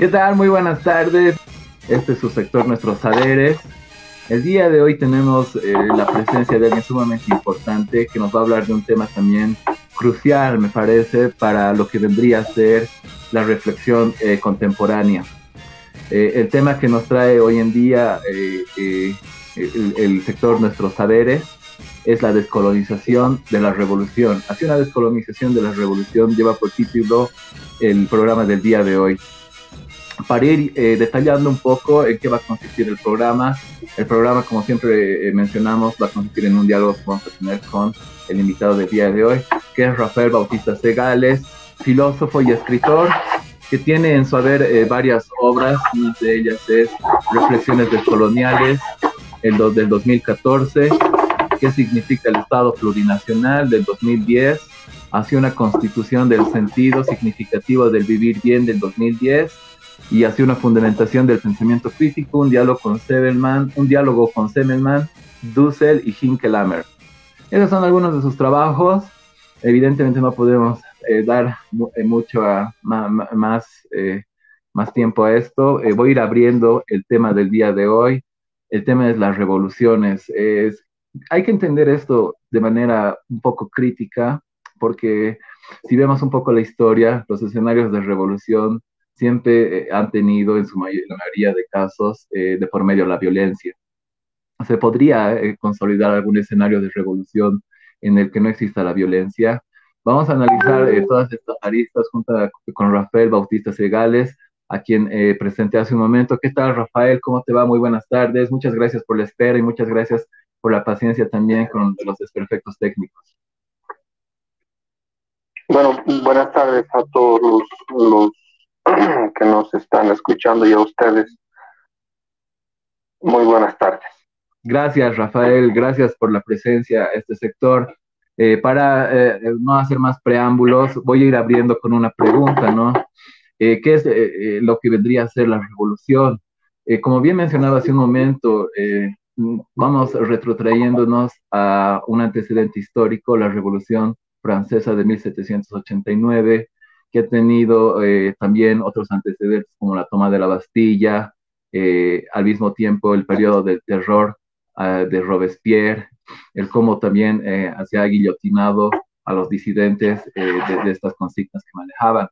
¿Qué tal? Muy buenas tardes. Este es su sector Nuestros Saberes. El día de hoy tenemos eh, la presencia de alguien sumamente importante que nos va a hablar de un tema también crucial, me parece, para lo que vendría a ser la reflexión eh, contemporánea. Eh, el tema que nos trae hoy en día el, el, sector Nuestros Saberes es la descolonización de la revolución. Hacia una descolonización de la revolución lleva por título el programa del día de hoy para ir eh, detallando un poco en qué va a consistir el programa. El programa, como siempre eh, mencionamos, va a consistir en un diálogo que vamos a tener con el invitado del día de hoy, que es Rafael Bautista Segales, filósofo y escritor, que tiene en su haber eh, varias obras, una de ellas es Reflexiones descoloniales, el del 2014, qué significa el Estado plurinacional del 2010, hacia una constitución del sentido significativo del vivir bien del 2010, y hace una fundamentación del pensamiento crítico, un diálogo con Sevelman, un diálogo con Semelman, Dussel y Hinkelamer. Esos son algunos de sus trabajos. Evidentemente no podemos eh, dar eh, mucho más, eh, más tiempo a esto. voy a ir abriendo el tema del día de hoy. El tema es las revoluciones. Es, hay que entender esto de manera un poco crítica, porque si vemos un poco la historia, los escenarios de revolución siempre eh, han tenido en su mayoría de casos eh, de por medio la violencia. ¿Se podría eh, consolidar algún escenario de revolución en el que no exista la violencia? Vamos a analizar todas estas aristas junto con Rafael Bautista Segales, a quien presenté hace un momento. ¿Qué tal, Rafael? ¿Cómo te va? Muy buenas tardes. Muchas gracias por la espera y muchas gracias por la paciencia también con los desperfectos técnicos. Bueno, buenas tardes a todos los que nos están escuchando y a ustedes. Muy buenas tardes. Gracias, Rafael. Gracias por la presencia a este sector. Eh, para eh, no hacer más preámbulos, voy a ir abriendo con una pregunta, ¿no? Eh, ¿Qué es lo que vendría a ser la revolución? como bien mencionaba hace un momento, vamos retrotrayéndonos a un antecedente histórico, la Revolución Francesa de 1789, que ha tenido eh, también otros antecedentes como la toma de la Bastilla, eh, al mismo tiempo el periodo del terror ah, de Robespierre, el cómo también eh, se ha guillotinado a los disidentes de, estas consignas que manejaban.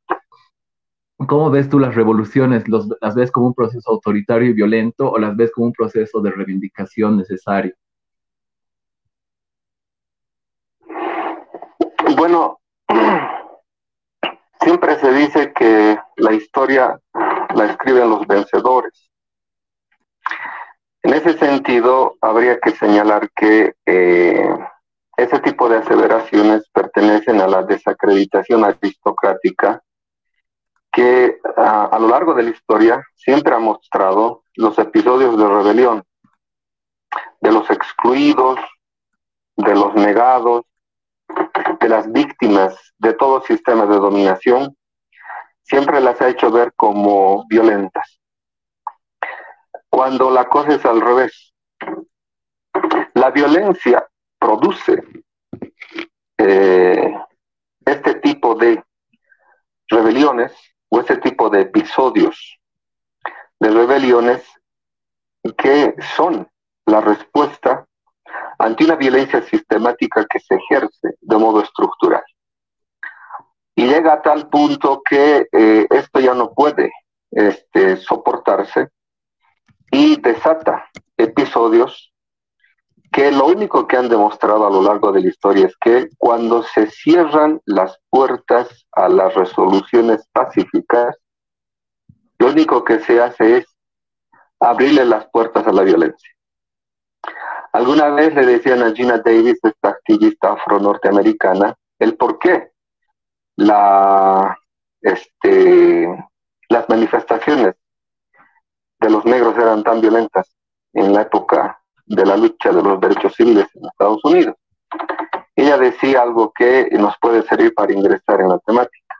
¿Cómo ves tú las revoluciones? ¿Las ves como un proceso autoritario y violento o las ves como un proceso de reivindicación necesario? Bueno, Siempre se dice que la historia la escriben los vencedores. En ese sentido, habría que señalar que eh, ese tipo de aseveraciones pertenecen a la desacreditación aristocrática que a, lo largo de la historia siempre ha mostrado los episodios de rebelión de los excluidos, de los negados, de las víctimas de todo sistema de dominación, siempre las ha hecho ver como violentas. Cuando la cosa es al revés, la violencia produce eh, este tipo de rebeliones o este tipo de episodios de rebeliones que son la respuesta ante una violencia sistemática que se ejerce de modo estructural. Y llega a tal punto que eh, esto ya no puede este, soportarse y desata episodios que lo único que han demostrado a lo largo de la historia es que cuando se cierran las puertas a las resoluciones pacíficas, lo único que se hace es abrirle las puertas a la violencia. Alguna vez le decían a Gina Davis, esta activista afro-norteamericana, el por qué este, las manifestaciones de los negros eran tan violentas en la época de la lucha de los derechos civiles en Estados Unidos. Ella decía algo que nos puede servir para ingresar en la temática.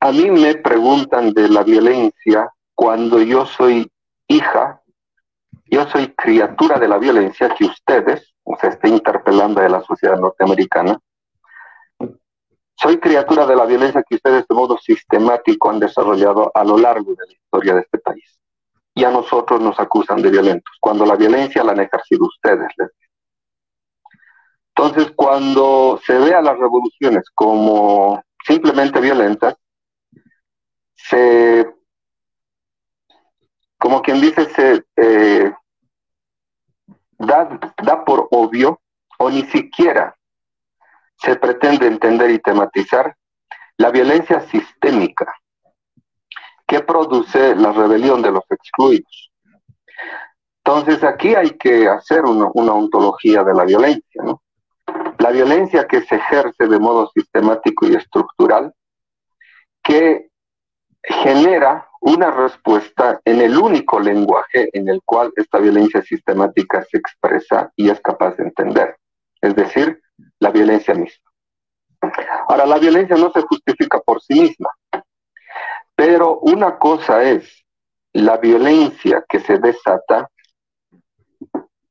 A mí me preguntan de la violencia cuando yo soy hija yo soy criatura de la violencia que ustedes, o sea, está interpelando de la sociedad norteamericana, Soy criatura de la violencia que ustedes de modo sistemático han desarrollado a lo largo de la historia de este país. Y a nosotros nos acusan de violentos, cuando la violencia la han ejercido ustedes. Entonces, cuando se ve a las revoluciones como simplemente violentas, se, como quien dice, se eh, da, da por obvio o ni siquiera se pretende entender y tematizar la violencia sistémica que produce la rebelión de los excluidos. Entonces aquí hay que hacer una, ontología de la violencia. La violencia que se ejerce de modo sistemático y estructural, que genera una respuesta en el único lenguaje en el cual esta violencia sistemática se expresa y es capaz de entender, es decir, la violencia misma. Ahora, la violencia no se justifica por sí misma, pero una cosa es la violencia que se desata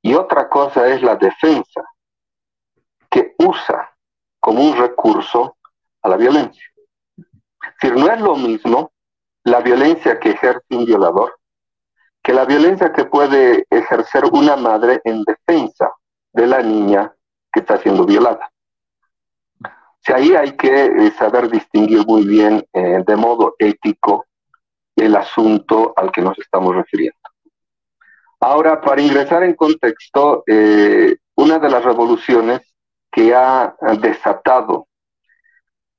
y otra cosa es la defensa que usa como un recurso a la violencia. Es decir, no es lo mismo la violencia que ejerce un violador que la violencia que puede ejercer una madre en defensa de la niña que está siendo violada. O ahí hay que eh, saber distinguir muy bien eh, de modo ético el asunto al que nos estamos refiriendo. Ahora, para ingresar en contexto, eh, una de las revoluciones que ha desatado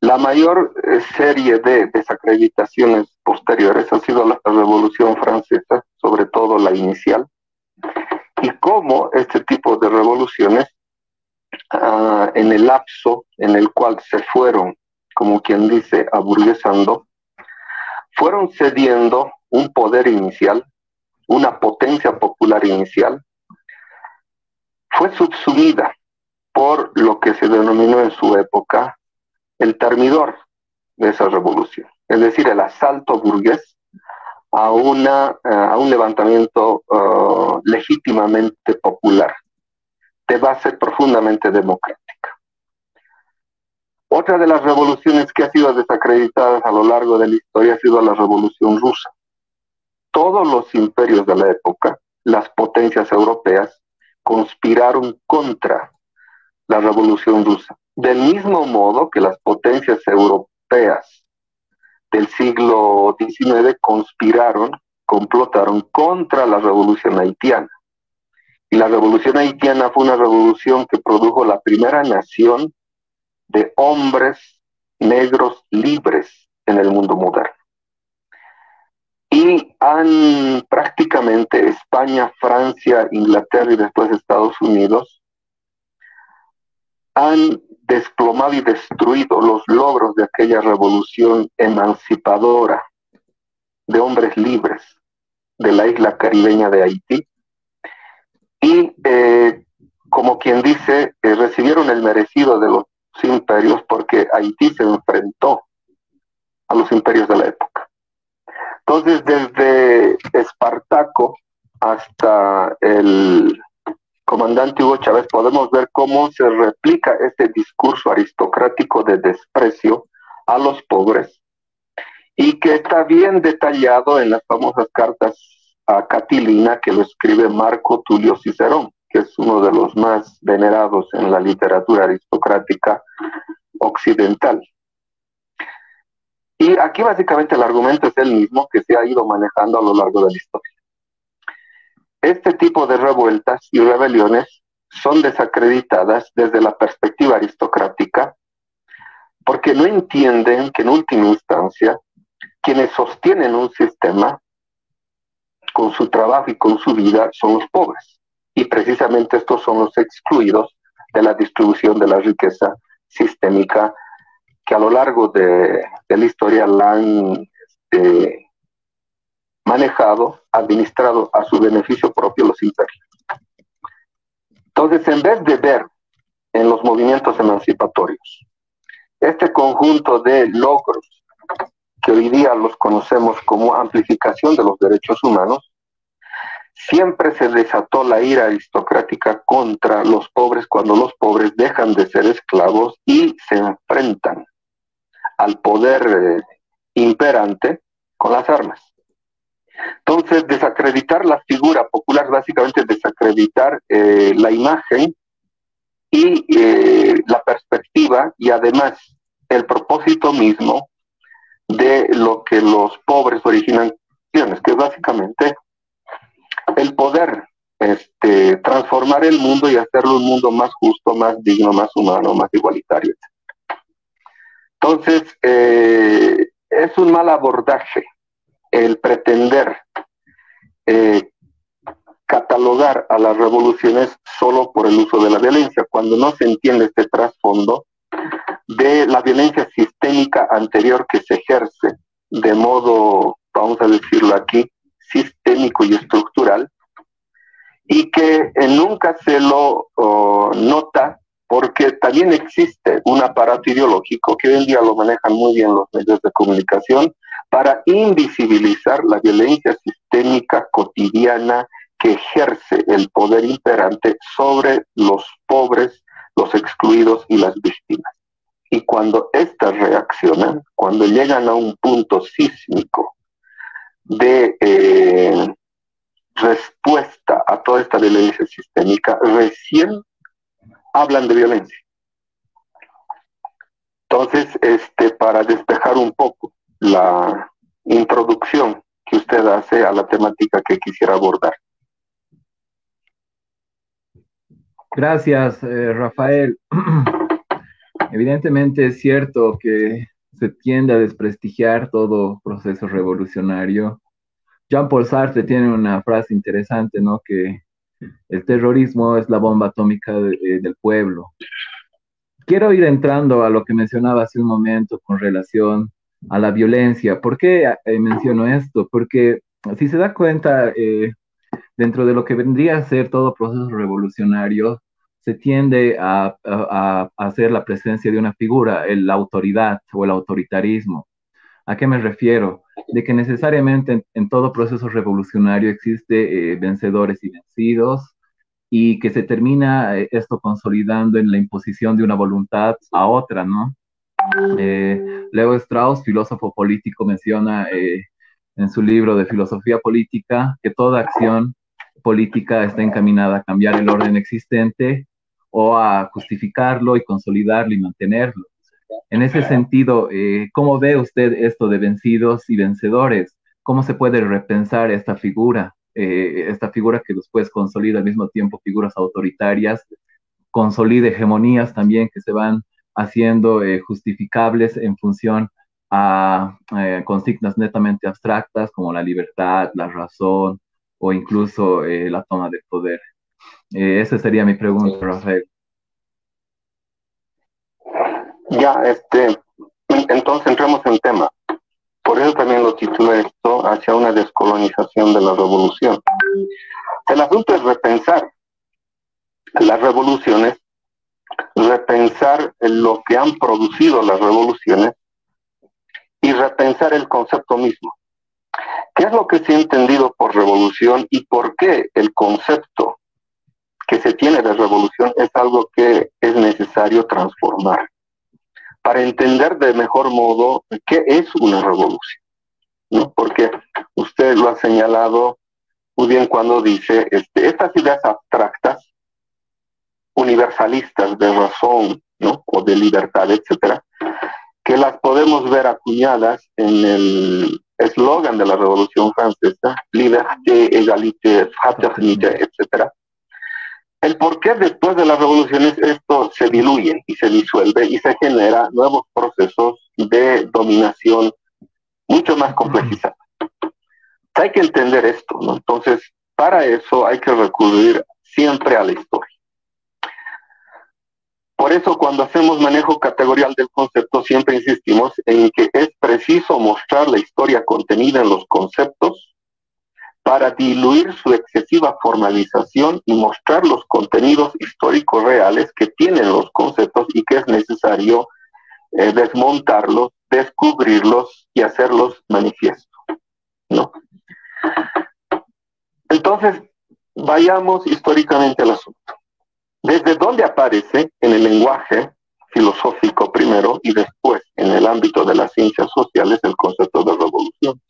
la mayor serie de desacreditaciones posteriores ha sido la Revolución Francesa, sobre todo la inicial, y cómo este tipo de revoluciones Ah, en el lapso en el cual se fueron, como quien dice, aburguesando, fueron cediendo un poder inicial, una potencia popular inicial, fue subsumida por lo que se denominó en su época el termidor de esa revolución, es decir, el asalto burgués a, una, a un levantamiento ah, legítimamente popular de base profundamente democrática. Otra de las revoluciones que ha sido desacreditada a lo largo de la historia ha sido la revolución rusa. Todos los imperios de la época, las potencias europeas, conspiraron contra la revolución rusa. Del mismo modo que las potencias europeas del siglo XIX conspiraron, complotaron contra la revolución haitiana. Y la revolución haitiana fue una revolución que produjo la primera nación de hombres negros libres en el mundo moderno. Y han prácticamente España, Francia, Inglaterra y después Estados Unidos han desplomado y destruido los logros de aquella revolución emancipadora de hombres libres de la isla caribeña de Haití y eh, como quien dice, eh, recibieron el merecido de los imperios porque Haití se enfrentó a los imperios de la época. Entonces, desde Espartaco hasta el comandante Hugo Chávez, podemos ver cómo se replica este discurso aristocrático de desprecio a los pobres y que está bien detallado en las famosas cartas a Catilina, que lo escribe Marco Tulio Cicerón, que es uno de los más venerados en la literatura aristocrática occidental. Y aquí básicamente el argumento es el mismo que se ha ido manejando a lo largo de la historia. Este tipo de revueltas y rebeliones son desacreditadas desde la perspectiva aristocrática porque no entienden que en última instancia quienes sostienen un sistema con su trabajo y con su vida son los pobres. Y precisamente estos son los excluidos de la distribución de la riqueza sistémica que a lo largo de, la historia la han este, manejado, administrado a su beneficio propio los imperios. Entonces, en vez de ver en los movimientos emancipatorios este conjunto de logros que hoy día los conocemos como amplificación de los derechos humanos, siempre se desató la ira aristocrática contra los pobres cuando los pobres dejan de ser esclavos y se enfrentan al poder eh, imperante con las armas. Entonces, desacreditar la figura popular, básicamente desacreditar eh, la imagen y eh, la perspectiva y además el propósito mismo de lo que los pobres originan, que es básicamente el poder este, transformar el mundo y hacerlo un mundo más justo, más digno, más humano, más igualitario. Entonces, eh, es un mal abordaje el pretender eh, catalogar a las revoluciones solo por el uso de la violencia, cuando no se entiende este trasfondo de la violencia sistémica anterior que se ejerce de modo, vamos a decirlo aquí, sistémico y estructural, y que eh, nunca se lo nota porque también existe un aparato ideológico que hoy en día lo manejan muy bien los medios de comunicación para invisibilizar la violencia sistémica cotidiana que ejerce el poder imperante sobre los pobres, los excluidos y las víctimas. Y cuando éstas reaccionan, cuando llegan a un punto sísmico de eh, respuesta a toda esta violencia sistémica, recién hablan de violencia. Entonces, este, para despejar un poco la introducción que usted hace a la temática que quisiera abordar. Gracias, eh, Rafael. Evidentemente es cierto que se tiende a desprestigiar todo proceso revolucionario Jean-Paul Sartre tiene una frase interesante, ¿no? Que el terrorismo es la bomba atómica del pueblo. Quiero ir entrando a lo que mencionaba hace un momento con relación a la violencia. ¿Por qué eh, menciono esto? Porque si se da cuenta, eh, dentro de lo que vendría a ser todo proceso revolucionario, se tiende a, hacer la presencia de una figura, la autoridad o el autoritarismo. ¿A qué me refiero? De que necesariamente en, todo proceso revolucionario existe eh, vencedores y vencidos y que se termina esto consolidando en la imposición de una voluntad a otra, ¿no? Eh, Leo Strauss, filósofo político, menciona en su libro de filosofía política que toda acción política está encaminada a cambiar el orden existente o a justificarlo y consolidarlo y mantenerlo. En ese sentido, eh, ¿cómo ve usted esto de vencidos y vencedores? ¿Cómo se puede repensar esta figura? Eh, esta figura que después consolida al mismo tiempo figuras autoritarias, consolida hegemonías también que se van haciendo eh, justificables en función a consignas netamente abstractas como la libertad, la razón o incluso la toma del poder. esa sería mi pregunta, Rafael. Ya, este, entonces entremos en tema. Por eso también lo titulé esto hacia una descolonización de la revolución. El asunto es repensar las revoluciones, repensar lo que han producido las revoluciones y repensar el concepto mismo. ¿Qué es lo que se ha entendido por revolución y por qué el concepto que se tiene de revolución es algo que es necesario transformar? para entender de mejor modo qué es una revolución, ¿no? Porque usted lo ha señalado muy bien cuando dice, este, estas ideas abstractas, universalistas de razón, ¿no? O de libertad, etcétera, que las podemos ver acuñadas en el eslogan de la Revolución Francesa, liberté, égalité, fraternité, etcétera, el por qué después de las revoluciones esto se diluye y se disuelve y se genera nuevos procesos de dominación mucho más complejizados. Hay que entender esto, ¿no? Entonces, para eso hay que recurrir siempre a la historia. Por eso cuando hacemos manejo categorial del concepto siempre insistimos en que es preciso mostrar la historia contenida en los conceptos para diluir su excesiva formalización y mostrar los contenidos históricos reales que tienen los conceptos y que es necesario eh, desmontarlos, descubrirlos y hacerlos manifiesto. Entonces, vayamos históricamente al asunto. ¿Desde dónde aparece en el lenguaje filosófico primero y después en el ámbito de las ciencias sociales el concepto de revolución.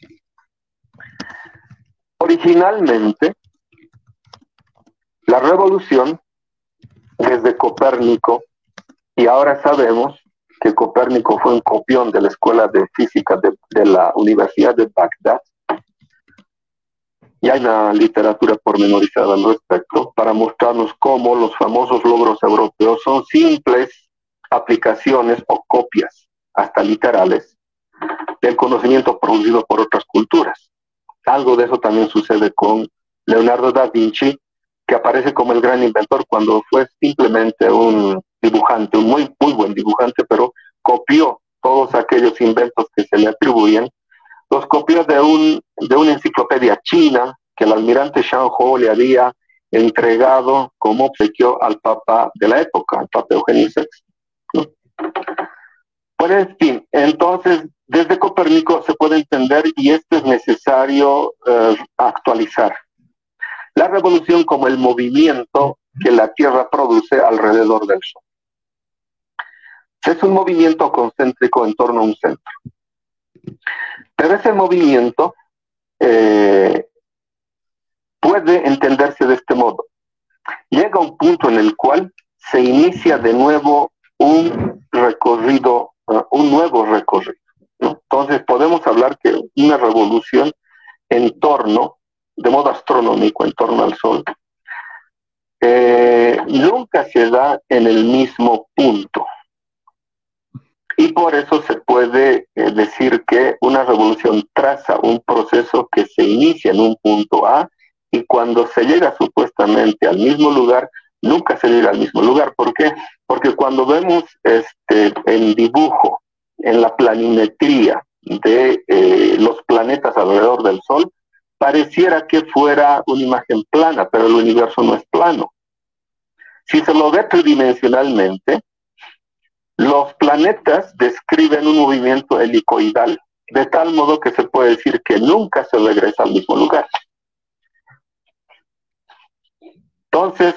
Originalmente, la revolución desde Copérnico, y ahora sabemos que Copérnico fue un copión de la Escuela de Física de, de la Universidad de Bagdad, y hay una literatura pormenorizada al respecto para mostrarnos cómo los famosos logros europeos son simples aplicaciones o copias, hasta literales, del conocimiento producido por otras culturas. Algo de eso también sucede con Leonardo da Vinci, que aparece como el gran inventor cuando fue simplemente un dibujante, un muy, muy buen dibujante, pero copió todos aquellos inventos que se le atribuyen los copió de, un, de una enciclopedia china que el almirante Shang Ho le había entregado como obsequio al papa de la época, al papa Eugenio VI. Pues en fin, entonces desde Copérnico se puede entender y esto es necesario eh, actualizar. La revolución como el movimiento que la Tierra produce alrededor del Sol. Es un movimiento concéntrico en torno a un centro. Pero ese movimiento eh, puede entenderse de este modo. Llega un punto en el cual se inicia de nuevo un recorrido, uh, un nuevo recorrido. Entonces podemos hablar que una revolución en torno, de modo astronómico, en torno al Sol, eh, nunca se da en el mismo punto. Y por eso se puede eh, decir que una revolución traza un proceso que se inicia en un punto A y cuando se llega supuestamente al mismo lugar, nunca se llega al mismo lugar. ¿Por qué? Porque cuando vemos este, el dibujo, en la planimetría de eh, los planetas alrededor del Sol, pareciera que fuera una imagen plana, pero el universo no es plano. Si se lo ve tridimensionalmente, los planetas describen un movimiento helicoidal, de tal modo que se puede decir que nunca se regresa al mismo lugar. Entonces,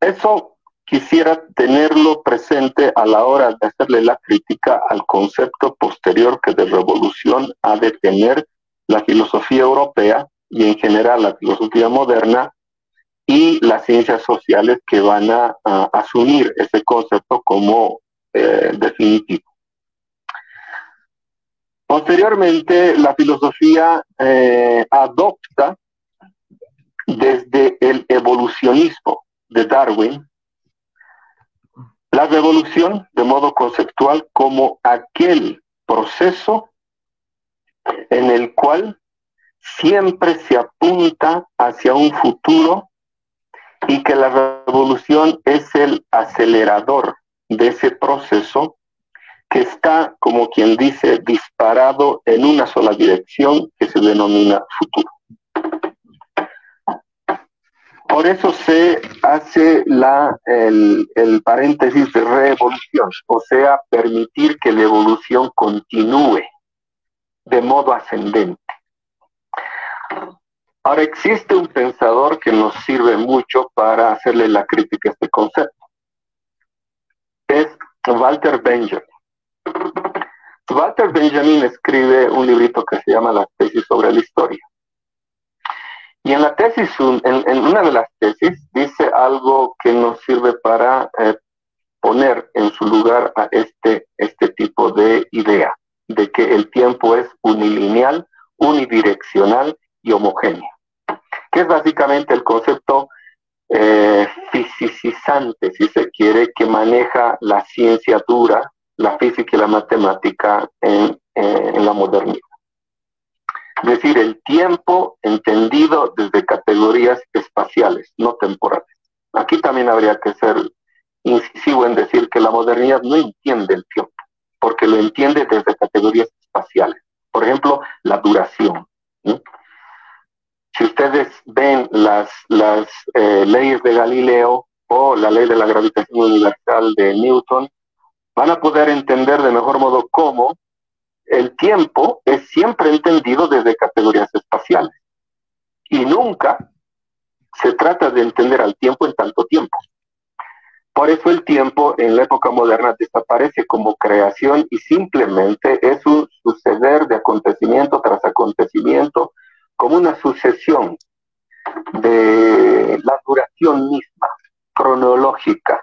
eso quisiera tenerlo presente a la hora de hacerle la crítica al concepto posterior que de revolución ha de tener la filosofía europea y en general la filosofía moderna y las ciencias sociales que van a, asumir ese concepto como eh, definitivo. Posteriormente, la filosofía eh, adopta desde el evolucionismo de Darwin la revolución de modo conceptual como aquel proceso en el cual siempre se apunta hacia un futuro y que la revolución es el acelerador de ese proceso que está, como quien dice, disparado en una sola dirección que se denomina futuro. Por eso se hace la, el, el paréntesis de revolución, o sea, permitir que la evolución continúe de modo ascendente. Ahora existe un pensador que nos sirve mucho para hacerle la crítica a este concepto. Es Walter Benjamin. Walter Benjamin escribe un librito que se llama Las tesis sobre la historia. Y en la tesis, en, una de las tesis, dice algo que nos sirve para eh, poner en su lugar a este, este tipo de idea, de que el tiempo es unilineal, unidireccional y homogéneo, que es básicamente el concepto eh, fisicizante, si se quiere, que maneja la ciencia dura, la física y la matemática en, en la modernidad. Es decir, el tiempo entendido desde categorías espaciales, no temporales. Aquí también habría que ser incisivo en decir que la modernidad no entiende el tiempo, porque lo entiende desde categorías espaciales. Por ejemplo, la duración. Si ustedes ven las, las eh, leyes de Galileo o la ley de la gravitación universal de Newton, van a poder entender de mejor modo cómo el tiempo es siempre entendido desde categorías espaciales y nunca se trata de entender al tiempo en tanto tiempo. Por eso el tiempo en la época moderna desaparece como creación y simplemente es un suceder de acontecimiento tras acontecimiento, como una sucesión de la duración misma, cronológica,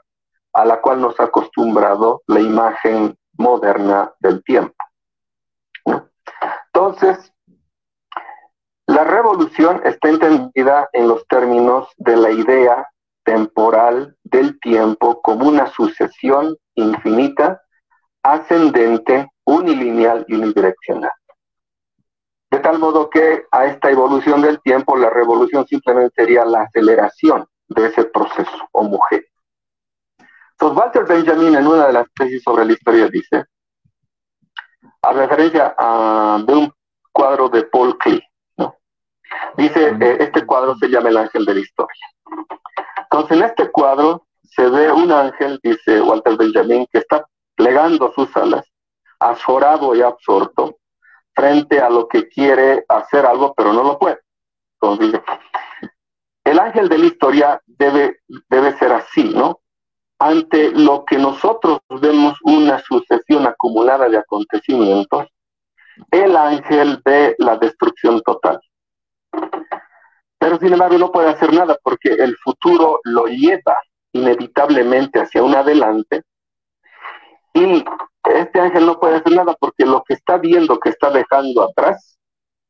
a la cual nos ha acostumbrado la imagen moderna del tiempo. Entonces, la revolución está entendida en los términos de la idea temporal del tiempo como una sucesión infinita, ascendente, unilineal y unidireccional. De tal modo que a esta evolución del tiempo, la revolución simplemente sería la aceleración de ese proceso homogéneo. Entonces, Walter Benjamin en una de las tesis sobre la historia dice, a referencia a, de un cuadro de Paul Klee, ¿no? dice, eh, este cuadro se llama El Ángel de la Historia. Entonces, en este cuadro se ve un ángel, dice Walter Benjamin, que está plegando sus alas, azorado y absorto, frente a lo que quiere hacer algo, pero no lo puede. El ángel de la historia debe, debe ser así, ¿no? Ante lo que nosotros vemos una sucesión acumulada de acontecimientos, el ángel ve la destrucción total. Pero sin embargo no puede hacer nada porque el futuro lo lleva inevitablemente hacia un adelante y este ángel no puede hacer nada porque lo que está viendo que está dejando atrás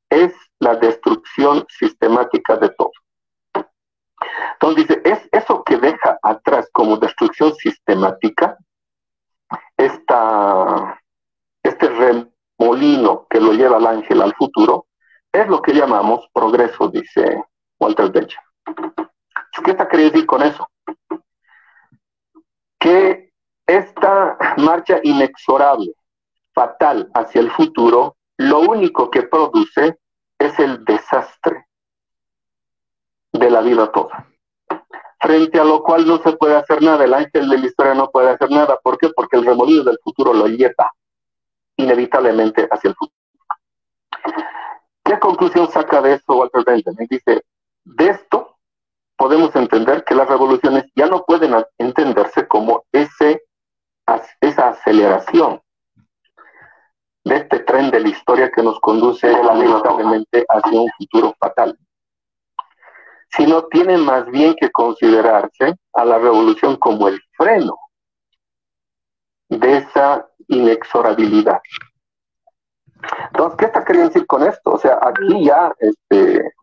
es la destrucción sistemática de todo. Entonces dice, es eso que deja atrás como destrucción sistemática, este remolino que lo lleva el ángel al futuro, es lo que llamamos progreso, dice Walter Benjamin. ¿Qué está queriendo decir con eso? Que esta marcha inexorable, fatal hacia el futuro, lo único que produce es el desastre de la vida toda. Frente a lo cual no se puede hacer nada, el ángel de la historia no puede hacer nada. ¿Por qué? Porque el remolino del futuro lo lleva inevitablemente hacia el futuro. ¿Qué conclusión saca de esto Walter Benjamin? Dice, de esto podemos entender que las revoluciones ya no pueden entenderse como ese, esa aceleración de este tren de la historia que nos conduce lamentablemente hacia un futuro fatal, sino tiene más bien que considerarse a la revolución como el freno de esa inexorabilidad. Entonces, ¿qué está queriendo decir con esto? O sea, aquí ya este,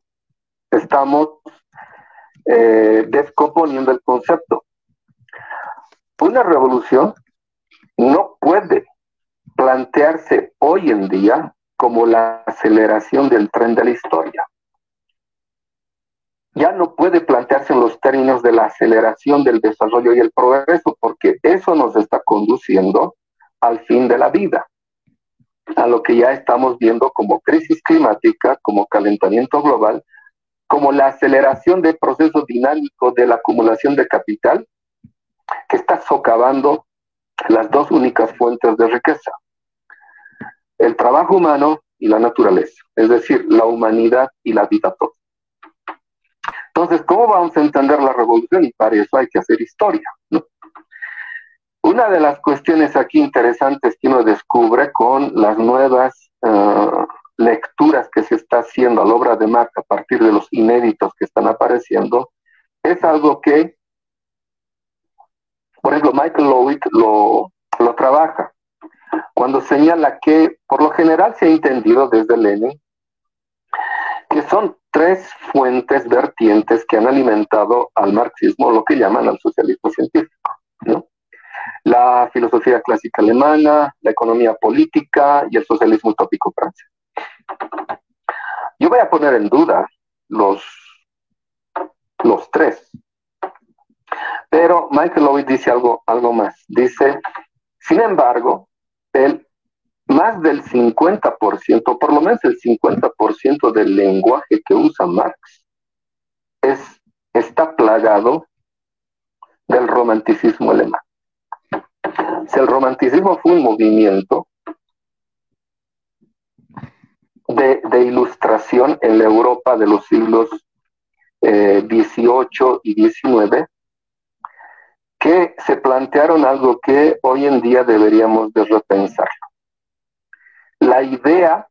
estamos eh, descomponiendo el concepto. Una revolución no puede plantearse hoy en día como la aceleración del tren de la historia. Ya no puede plantearse en los términos de la aceleración del desarrollo y el progreso, porque eso nos está conduciendo al fin de la vida, a lo que ya estamos viendo como crisis climática, como calentamiento global como la aceleración del proceso dinámico de la acumulación de capital que está socavando las dos únicas fuentes de riqueza, el trabajo humano y la naturaleza, es decir, la humanidad y la vida toda. Entonces, ¿cómo vamos a entender la revolución? Y para eso hay que hacer historia. Una de las cuestiones aquí interesantes que uno descubre con las nuevas uh, lecturas que se está haciendo a la obra de Marx a partir de los inéditos que están apareciendo, es algo que, por ejemplo, Michael Lowick lo, lo trabaja cuando señala que por lo general se ha entendido desde Lenin que son tres fuentes vertientes que han alimentado al marxismo, lo que llaman al socialismo científico. La filosofía clásica alemana, la economía política y el socialismo utópico francés. Yo voy a poner en duda los, los tres. Pero Michael Lowy dice algo, algo más. Dice, sin embargo, el más del 50%, por lo menos el 50% del lenguaje que usa Marx es, está plagado del romanticismo alemán. Si el romanticismo fue un movimiento de, ilustración en la Europa de los siglos XVIII eh, y XIX, que se plantearon algo que hoy en día deberíamos de repensarlo. La idea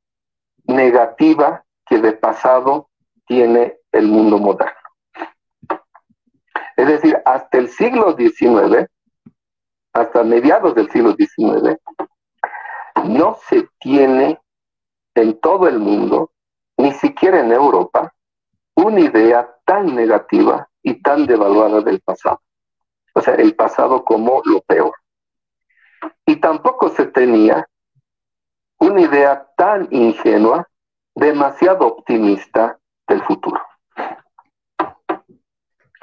negativa que de pasado tiene el mundo moderno. Es decir, hasta el siglo XIX, hasta mediados del siglo XIX, no se tiene en todo el mundo, ni siquiera en Europa, una idea tan negativa y tan devaluada del pasado. O sea, el pasado como lo peor. Y tampoco se tenía una idea tan ingenua, demasiado optimista del futuro.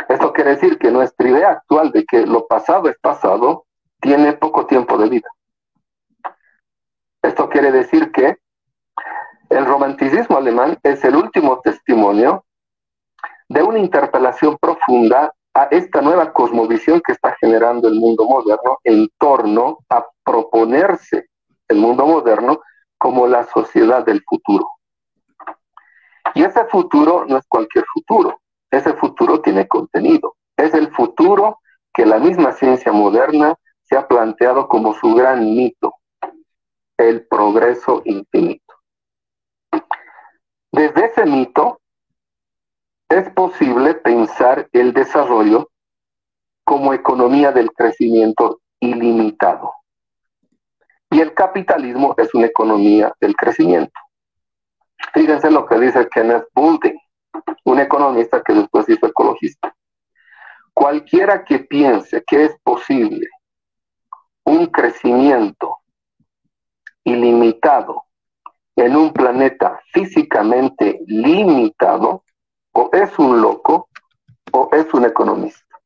Esto quiere decir que nuestra idea actual de que lo pasado es pasado tiene poco tiempo de vida. Esto quiere decir que el romanticismo alemán es el último testimonio de una interpelación profunda a esta nueva cosmovisión que está generando el mundo moderno en torno a proponerse el mundo moderno como la sociedad del futuro. Y ese futuro no es cualquier futuro, ese futuro tiene contenido, es el futuro que la misma ciencia moderna se ha planteado como su gran mito, el progreso infinito. Desde ese mito es posible pensar el desarrollo como economía del crecimiento ilimitado. Y el capitalismo es una economía del crecimiento. Fíjense lo que dice Kenneth Boulding, un economista que después hizo ecologista. Cualquiera que piense que es posible un crecimiento ilimitado en un planeta físicamente limitado, o es un loco o es un economista.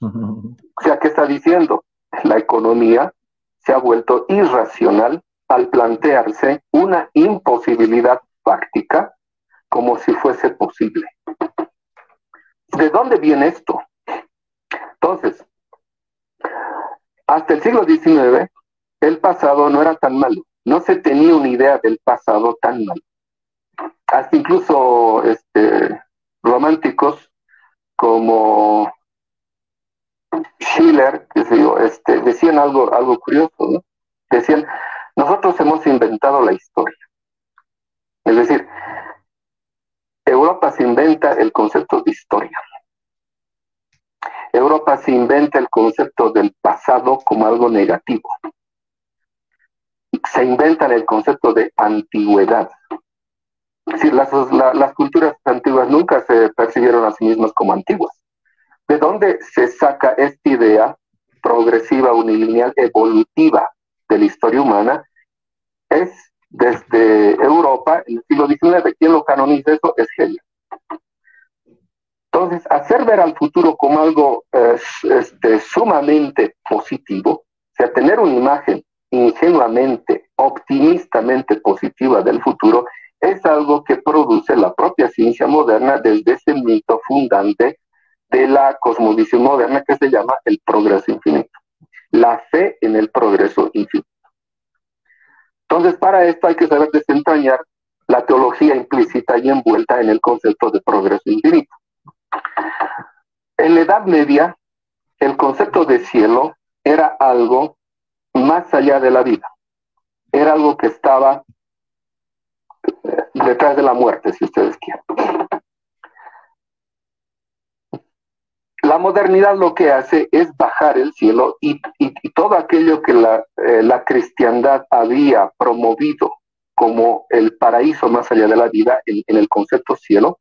O sea, ¿qué está diciendo? La economía se ha vuelto irracional al plantearse una imposibilidad fáctica como si fuese posible. ¿De dónde viene esto? Entonces, hasta el siglo XIX, el pasado no era tan malo. No se tenía una idea del pasado tan malo. Hasta incluso este, románticos como Schiller, que este, decían algo, algo curioso, ¿no? Decían, nosotros hemos inventado la historia. Es decir, Europa se inventa el concepto de historia. Europa se inventa el concepto del pasado como algo negativo. Se inventa el concepto de antigüedad. Decir, las, las culturas antiguas nunca se percibieron a sí mismas como antiguas. ¿De dónde se saca esta idea progresiva, unilineal, evolutiva de la historia humana? Es desde Europa, en el siglo XIX, quien lo canoniza eso es Hegel. Entonces, hacer ver al futuro como algo este, sumamente positivo, o sea, tener una imagen ingenuamente, optimistamente positiva del futuro, es algo que produce la propia ciencia moderna desde ese mito fundante de la cosmovisión moderna que se llama el progreso infinito. La fe en el progreso infinito. Entonces, para esto hay que saber desentrañar la teología implícita y envuelta en el concepto de progreso infinito. En la Edad Media, el concepto de cielo era algo más allá de la vida. Era algo que estaba detrás de la muerte, si ustedes quieren. La modernidad lo que hace es bajar el cielo y, todo aquello que eh, la, cristiandad había promovido como el paraíso más allá de la vida en, el concepto cielo,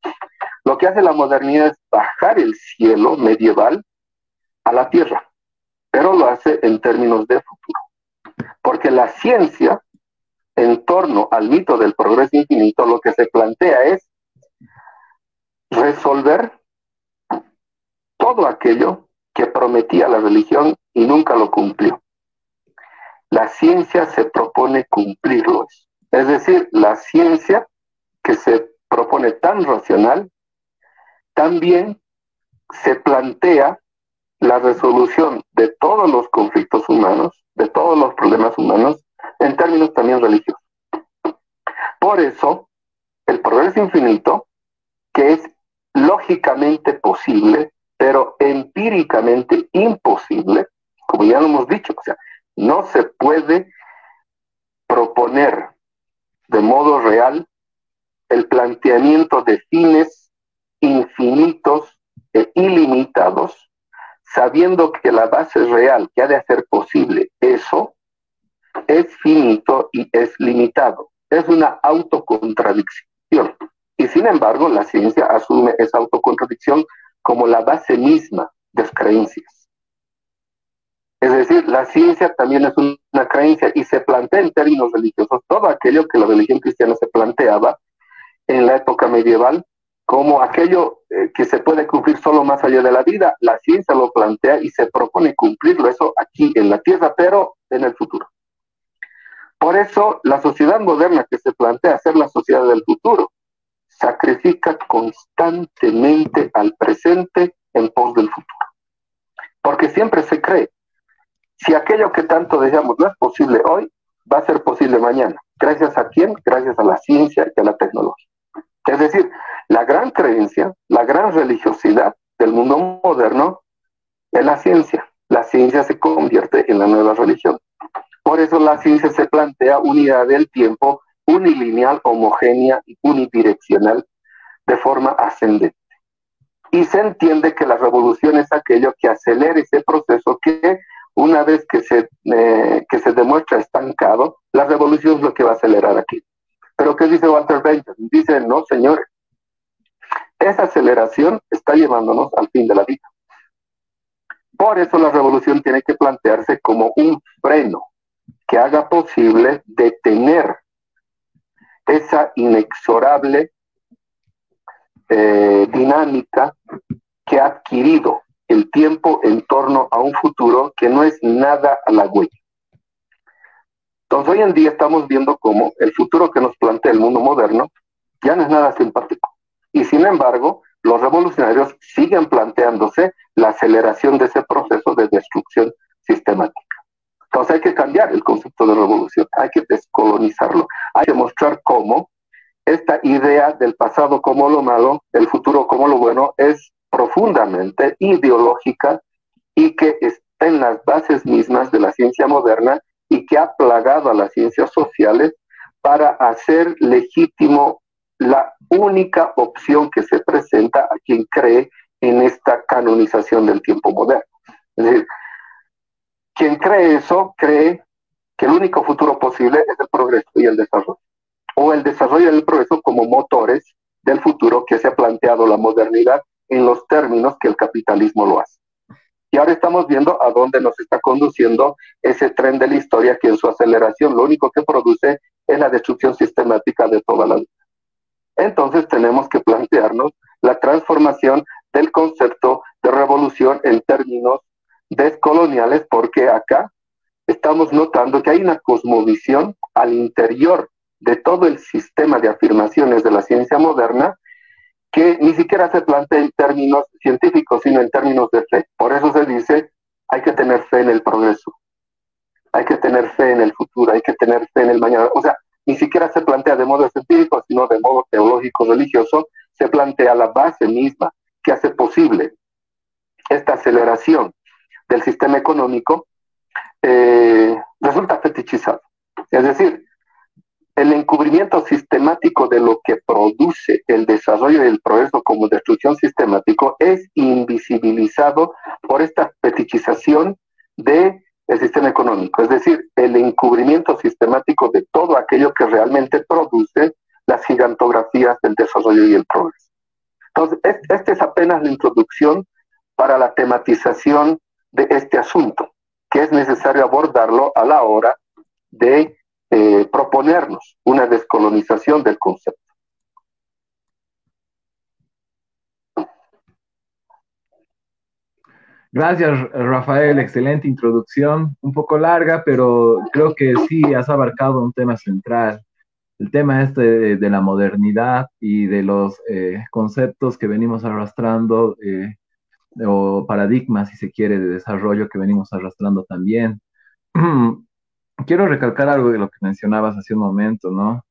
lo que hace la modernidad es bajar el cielo medieval a la tierra, pero lo hace en términos de futuro. Porque la ciencia, en torno al mito del progreso infinito, lo que se plantea es resolver todo aquello que prometía la religión y nunca lo cumplió. La ciencia se propone cumplirlo. Es decir, la ciencia que se propone tan racional, también se plantea la resolución de todos los conflictos humanos, de todos los problemas humanos, en términos también religiosos. Por eso, el progreso infinito, que es lógicamente posible, pero empíricamente imposible, como ya lo hemos dicho, o sea, no se puede proponer de modo real el planteamiento de fines infinitos e ilimitados, sabiendo que la base real que ha de hacer posible eso es finito y es limitado. Es una autocontradicción. Y sin embargo, la ciencia asume esa autocontradicción como la base misma de las creencias. Es decir, la ciencia también es una creencia y se plantea en términos religiosos todo aquello que la religión cristiana se planteaba en la época medieval como aquello eh, que se puede cumplir solo más allá de la vida. La ciencia lo plantea y se propone cumplirlo eso aquí en la Tierra, pero en el futuro. Por eso la sociedad moderna que se plantea ser la sociedad del futuro sacrifica constantemente al presente en pos del futuro. Porque siempre se cree, si aquello que tanto deseamos no es posible hoy, va a ser posible mañana. ¿Gracias a quién? Gracias a la ciencia y a la tecnología. Es decir, la gran creencia, la gran religiosidad del mundo moderno es la ciencia. La ciencia se convierte en la nueva religión. Por eso la ciencia se plantea unidad del tiempo unilineal, homogénea y unidireccional de forma ascendente. Y se entiende que la revolución es aquello que acelera ese proceso que una vez que se, eh, que se demuestra estancado, la revolución es lo que va a acelerar aquí. Pero ¿qué dice Walter Benjamin? Dice, no, señores, esa aceleración está llevándonos al fin de la vida. Por eso la revolución tiene que plantearse como un freno que haga posible detener esa inexorable eh, dinámica que ha adquirido el tiempo en torno a un futuro que no es nada halagüeño. Entonces hoy en día estamos viendo cómo el futuro que nos plantea el mundo moderno ya no es nada simpático. Y sin embargo, los revolucionarios siguen planteándose la aceleración de ese proceso de destrucción sistemática. Entonces hay que cambiar el concepto de revolución, hay que descolonizarlo, hay que mostrar cómo esta idea del el futuro como lo bueno, es profundamente ideológica y que está en las bases mismas de la ciencia moderna y que ha plagado a las ciencias sociales para hacer legítimo la única opción que se presenta a quien cree en esta canonización del tiempo moderno. Es decir, quien cree eso, cree que el único futuro posible es el progreso y el desarrollo. O el desarrollo y el progreso como motores del futuro que se ha planteado la modernidad en los términos que el capitalismo lo hace. Y ahora estamos viendo a dónde nos está conduciendo ese tren de la historia que en su aceleración lo único que produce es la destrucción sistemática de toda la vida. Entonces tenemos que plantearnos la transformación del concepto de revolución en términos descoloniales porque acá estamos notando que hay una cosmovisión al interior de todo el sistema de afirmaciones de la ciencia moderna que ni siquiera se plantea en términos científicos, sino en términos de fe. Por eso se dice, hay que tener fe en el progreso, hay que tener fe en el futuro, hay que tener fe en el mañana. O sea, ni siquiera se plantea de modo científico, sino de modo teológico, religioso, se plantea la base misma que hace posible esta aceleración del sistema económico eh, resulta fetichizado. Es decir, el encubrimiento sistemático de lo que produce el desarrollo y el progreso como destrucción sistemático es invisibilizado por esta fetichización del sistema económico, es decir, el encubrimiento sistemático de todo aquello que realmente produce las gigantografías del desarrollo y el progreso. Entonces, esta es apenas la introducción para la tematización de este asunto, que es necesario abordarlo a la hora de eh, proponernos una descolonización del concepto. Gracias, Rafael. Excelente introducción. Un poco larga, pero creo que sí has abarcado un tema central. El tema este de, la modernidad y de los eh, conceptos que venimos arrastrando eh, o paradigmas, si se quiere, de desarrollo que venimos arrastrando también. Quiero recalcar algo de lo que mencionabas hace un momento, ¿no?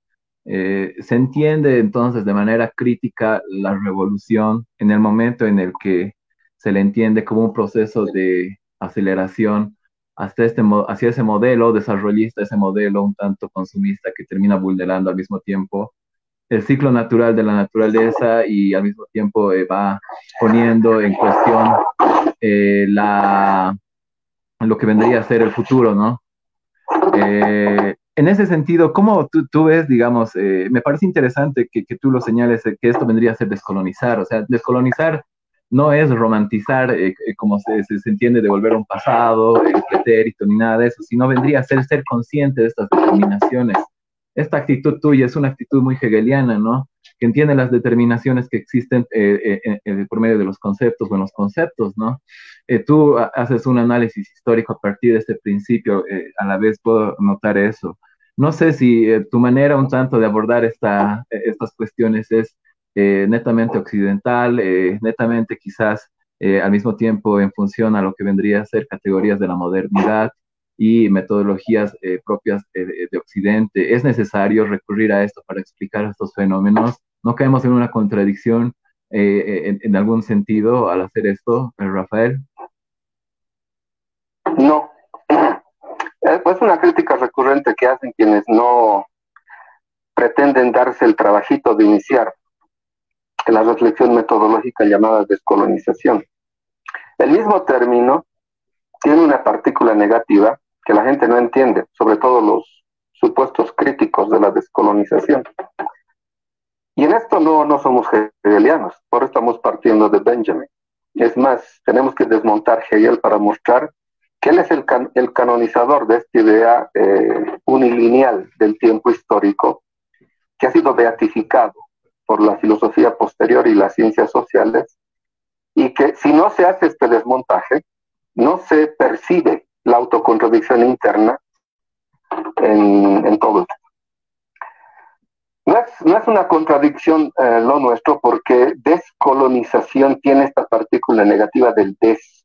Eh, se entiende entonces de manera crítica la revolución en el momento en el que se le entiende como un proceso de aceleración hasta este, hacia ese modelo desarrollista, ese modelo un tanto consumista que termina vulnerando al mismo tiempo el ciclo natural de la naturaleza y al mismo tiempo eh, va poniendo en cuestión eh, la, lo que vendría a ser el futuro, ¿no? Eh, en ese sentido, ¿cómo tú, tú ves, digamos, me parece interesante que, que, tú lo señales, que esto vendría a ser descolonizar, o sea, descolonizar no es romantizar, como se, se, entiende, de volver a un pasado, el pretérito, ni nada de eso, sino vendría a ser ser consciente de estas determinaciones esta actitud tuya es una actitud muy hegeliana, ¿no? Que entiende las determinaciones que existen eh, eh, eh, por medio de los conceptos, buenos conceptos, ¿no? tú haces un análisis histórico a partir de este principio, a la vez puedo notar eso. No sé si tu manera un tanto de abordar esta, estas cuestiones es netamente occidental, netamente quizás al mismo tiempo en función a lo que vendría a ser categorías de la modernidad, y metodologías eh, propias de, Occidente. Es necesario recurrir a esto para explicar estos fenómenos. No caemos en una contradicción eh, en, algún sentido al hacer esto, eh, Rafael. No. Es una crítica recurrente que hacen quienes no pretenden darse el trabajito de iniciar la reflexión metodológica llamada descolonización. El mismo término tiene una partícula negativa que la gente no entiende, sobre todo los supuestos críticos de la descolonización. Y en esto no, no somos hegelianos, eso estamos partiendo de Benjamin. Es más, tenemos que desmontar Hegel para mostrar que él es el, el canonizador de esta idea eh, unilineal del tiempo histórico, que ha sido beatificado por la filosofía posterior y las ciencias sociales, y que si no se hace este desmontaje, no se percibe la autocontradicción interna en, todo esto. No es, una contradicción eh, lo nuestro porque descolonización tiene esta partícula negativa del des.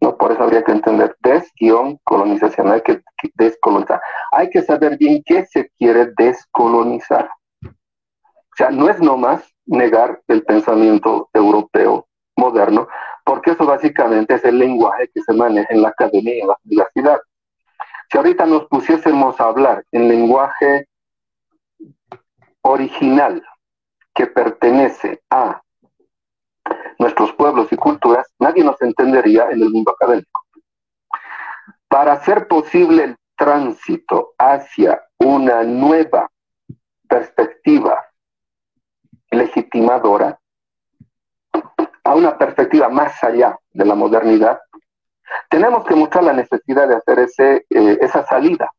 ¿no? Por eso habría que entender des-colonización, hay que, descolonizar. Hay que saber bien qué se quiere descolonizar. O sea, no es nomás negar el pensamiento europeo moderno, porque eso básicamente es el lenguaje que se maneja en la academia y en la universidad. Si ahorita nos pusiésemos a hablar en lenguaje original que pertenece a nuestros pueblos y culturas, nadie nos entendería en el mundo académico. Para hacer posible el tránsito hacia una nueva perspectiva legitimadora, a una perspectiva más allá de la modernidad, tenemos que mostrar la necesidad de hacer ese, eh, esa salida.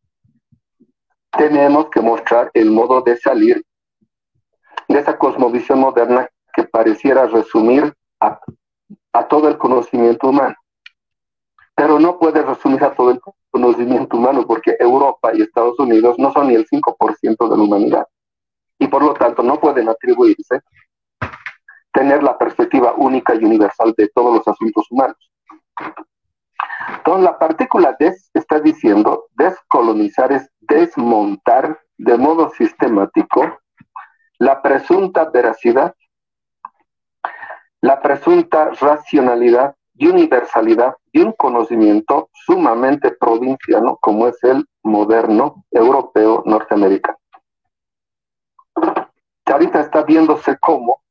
Tenemos que mostrar el modo de salir de esa cosmovisión moderna que pareciera resumir a, todo el conocimiento humano. Pero no puede resumir a todo el conocimiento humano porque Europa y Estados Unidos no son ni el 5% de la humanidad. Y por lo tanto no pueden atribuirse tener la perspectiva única y universal de todos los asuntos humanos. Entonces, la partícula des está diciendo, descolonizar es desmontar de modo sistemático la presunta veracidad, la presunta racionalidad y universalidad de un conocimiento sumamente provinciano como es el moderno europeo norteamericano. ahorita está viéndose cómo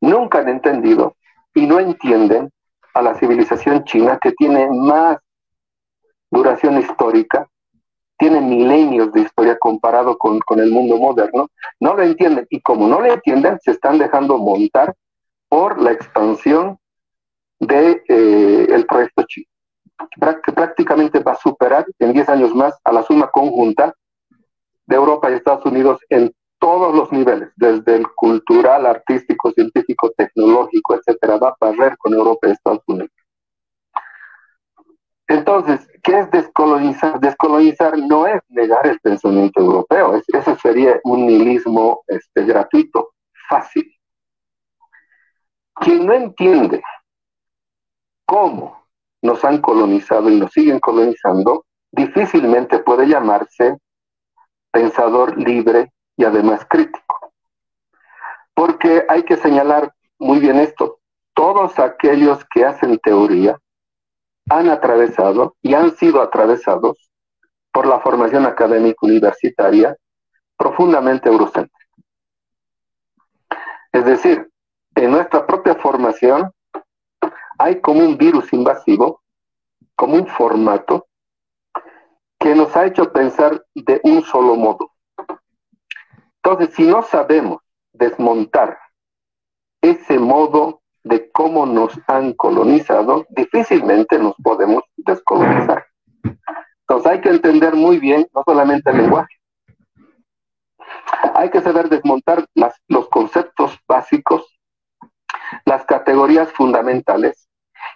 nunca han entendido y no entienden a la civilización china que tiene más duración histórica, tiene milenios de historia comparado con, el mundo moderno, no lo entienden. Y como no lo entienden se están dejando montar por la expansión del de, eh, proyecto chino, que prácticamente va a superar en 10 años más a la suma conjunta de Europa y Estados Unidos en todos los niveles, desde el cultural, artístico, científico, tecnológico, etcétera, va a barrer con Europa y Estados Unidos. Entonces, ¿qué es descolonizar? Descolonizar no es negar el pensamiento europeo, eso sería un nihilismo este, gratuito, fácil. Quien no entiende cómo nos han colonizado y nos siguen colonizando, difícilmente puede llamarse pensador libre y además crítico. Porque hay que señalar muy bien esto, todos aquellos que hacen teoría han atravesado y han sido atravesados por la formación académica universitaria profundamente eurocéntrica. Es decir, en nuestra propia formación hay como un virus invasivo, como un formato que nos ha hecho pensar de un solo modo. Entonces, si no sabemos desmontar ese modo de cómo nos han colonizado, difícilmente nos podemos descolonizar. Entonces hay que entender muy bien no solamente el lenguaje, hay que saber desmontar los conceptos básicos, las categorías fundamentales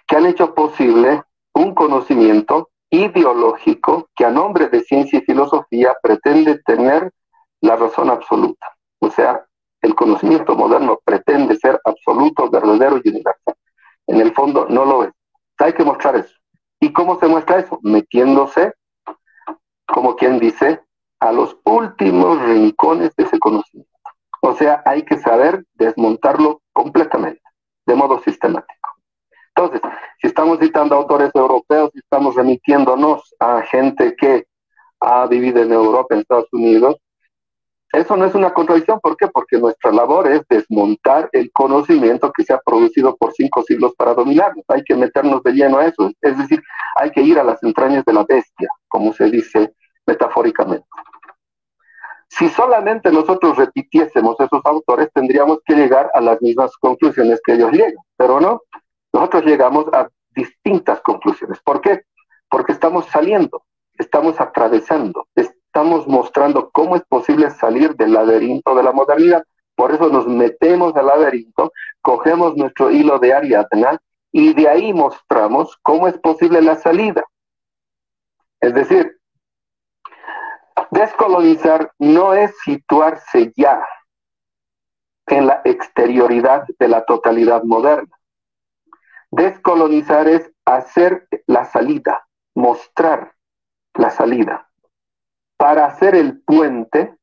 que han hecho posible un conocimiento ideológico que a nombre de ciencia y filosofía pretende tener la razón absoluta. O sea, el conocimiento moderno pretende ser absoluto, verdadero y universal. En el fondo no lo es. Hay que mostrar eso. ¿Y cómo se muestra eso? Metiéndose, como quien dice, a los últimos rincones de ese conocimiento. O sea, hay que saber desmontarlo completamente, de modo sistemático. Entonces, si estamos citando autores europeos, si estamos remitiéndonos a gente que ha vivido en Europa, en Estados Unidos, eso no es una contradicción. ¿Por qué? Porque nuestra labor es desmontar el conocimiento que se ha producido por cinco siglos para dominarnos. Hay que meternos de lleno a eso. Es decir, hay que ir a las entrañas de la bestia, como se dice metafóricamente. Si solamente nosotros repitiésemos esos autores, tendríamos que llegar a las mismas conclusiones que ellos llegan, pero no. Nosotros llegamos a distintas conclusiones. ¿Por qué? Porque estamos saliendo, estamos atravesando, estamos mostrando cómo es posible salir del laberinto de la modernidad. Por eso nos metemos al laberinto, cogemos nuestro hilo de Ariadna y de ahí mostramos cómo es posible la salida. Es decir, descolonizar no es situarse ya en la exterioridad de la totalidad moderna. Descolonizar es hacer la salida, mostrar la salida para hacer el puente,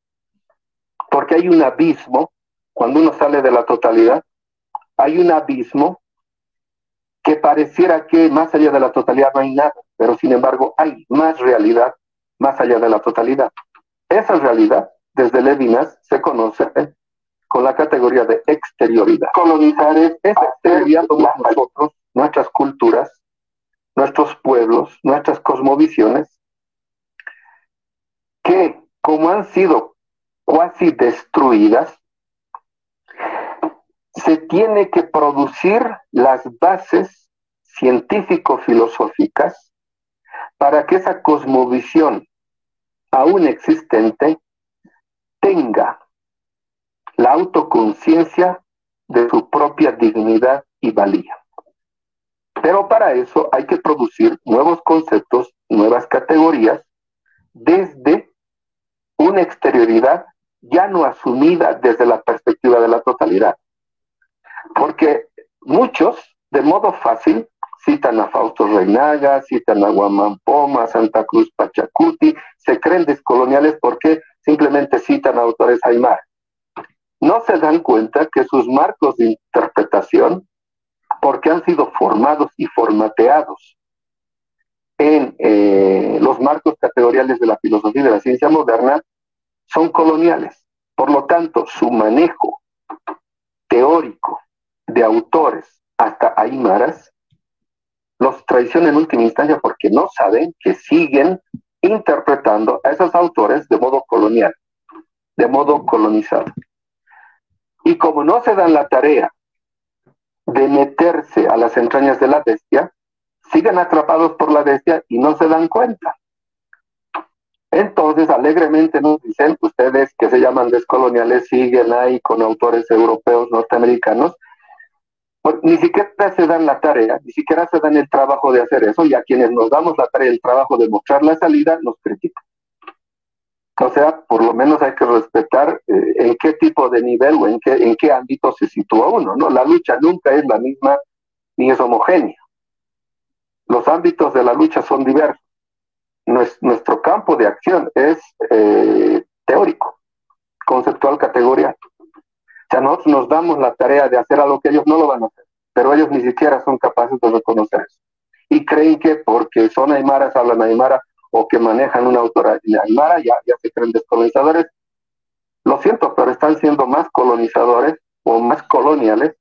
porque hay un abismo, cuando uno sale de la totalidad, hay un abismo que pareciera que más allá de la totalidad no hay nada, pero sin embargo hay más realidad más allá de la totalidad. Esa realidad, desde Levinas, se conoce con la categoría de exterioridad. Colonizar es exterioridad nosotros, nuestras culturas, nuestros pueblos, nuestras cosmovisiones, que como han sido cuasi destruidas, se tiene que producir las bases científico-filosóficas para que esa cosmovisión aún existente tenga la autoconciencia de su propia dignidad y valía. Pero para eso hay que producir nuevos conceptos, nuevas categorías, desde una exterioridad ya no asumida desde la perspectiva de la totalidad. Porque muchos, de modo fácil, citan a Fausto Reinaga, citan a Guamampoma, Santa Cruz Pachacuti, se creen descoloniales porque simplemente citan a autores aymar. No se dan cuenta que sus marcos de interpretación, porque han sido formados y formateados en eh, los marcos categoriales de la filosofía y de la ciencia moderna son coloniales. Por lo tanto, su manejo teórico de autores hasta aymaras los traiciona en última instancia porque no saben que siguen interpretando a esos autores de modo colonial, de modo colonizado. Y como no se dan la tarea de meterse a las entrañas de la bestia, siguen atrapados por la bestia y no se dan cuenta. Entonces, alegremente nos dicen, ustedes que se llaman descoloniales siguen ahí con autores europeos, norteamericanos, ni siquiera se dan la tarea, ni siquiera se dan el trabajo de hacer eso, y a quienes nos damos la tarea, el trabajo de mostrar la salida, nos critican. O sea, por lo menos hay que respetar eh, en qué tipo de nivel o en qué, en qué ámbito se sitúa uno, ¿no? La lucha nunca es la misma ni es homogénea los ámbitos de la lucha son diversos. Nuestro campo de acción es eh, teórico, conceptual, categorial. O sea, nosotros nos damos la tarea de hacer algo que ellos no lo van a hacer, pero ellos ni siquiera son capaces de reconocer eso. Y creen que porque son aymaras, hablan aymara o que manejan una autoridad aymara, ya, ya se creen descolonizadores. Lo siento, pero están siendo más colonizadores o más coloniales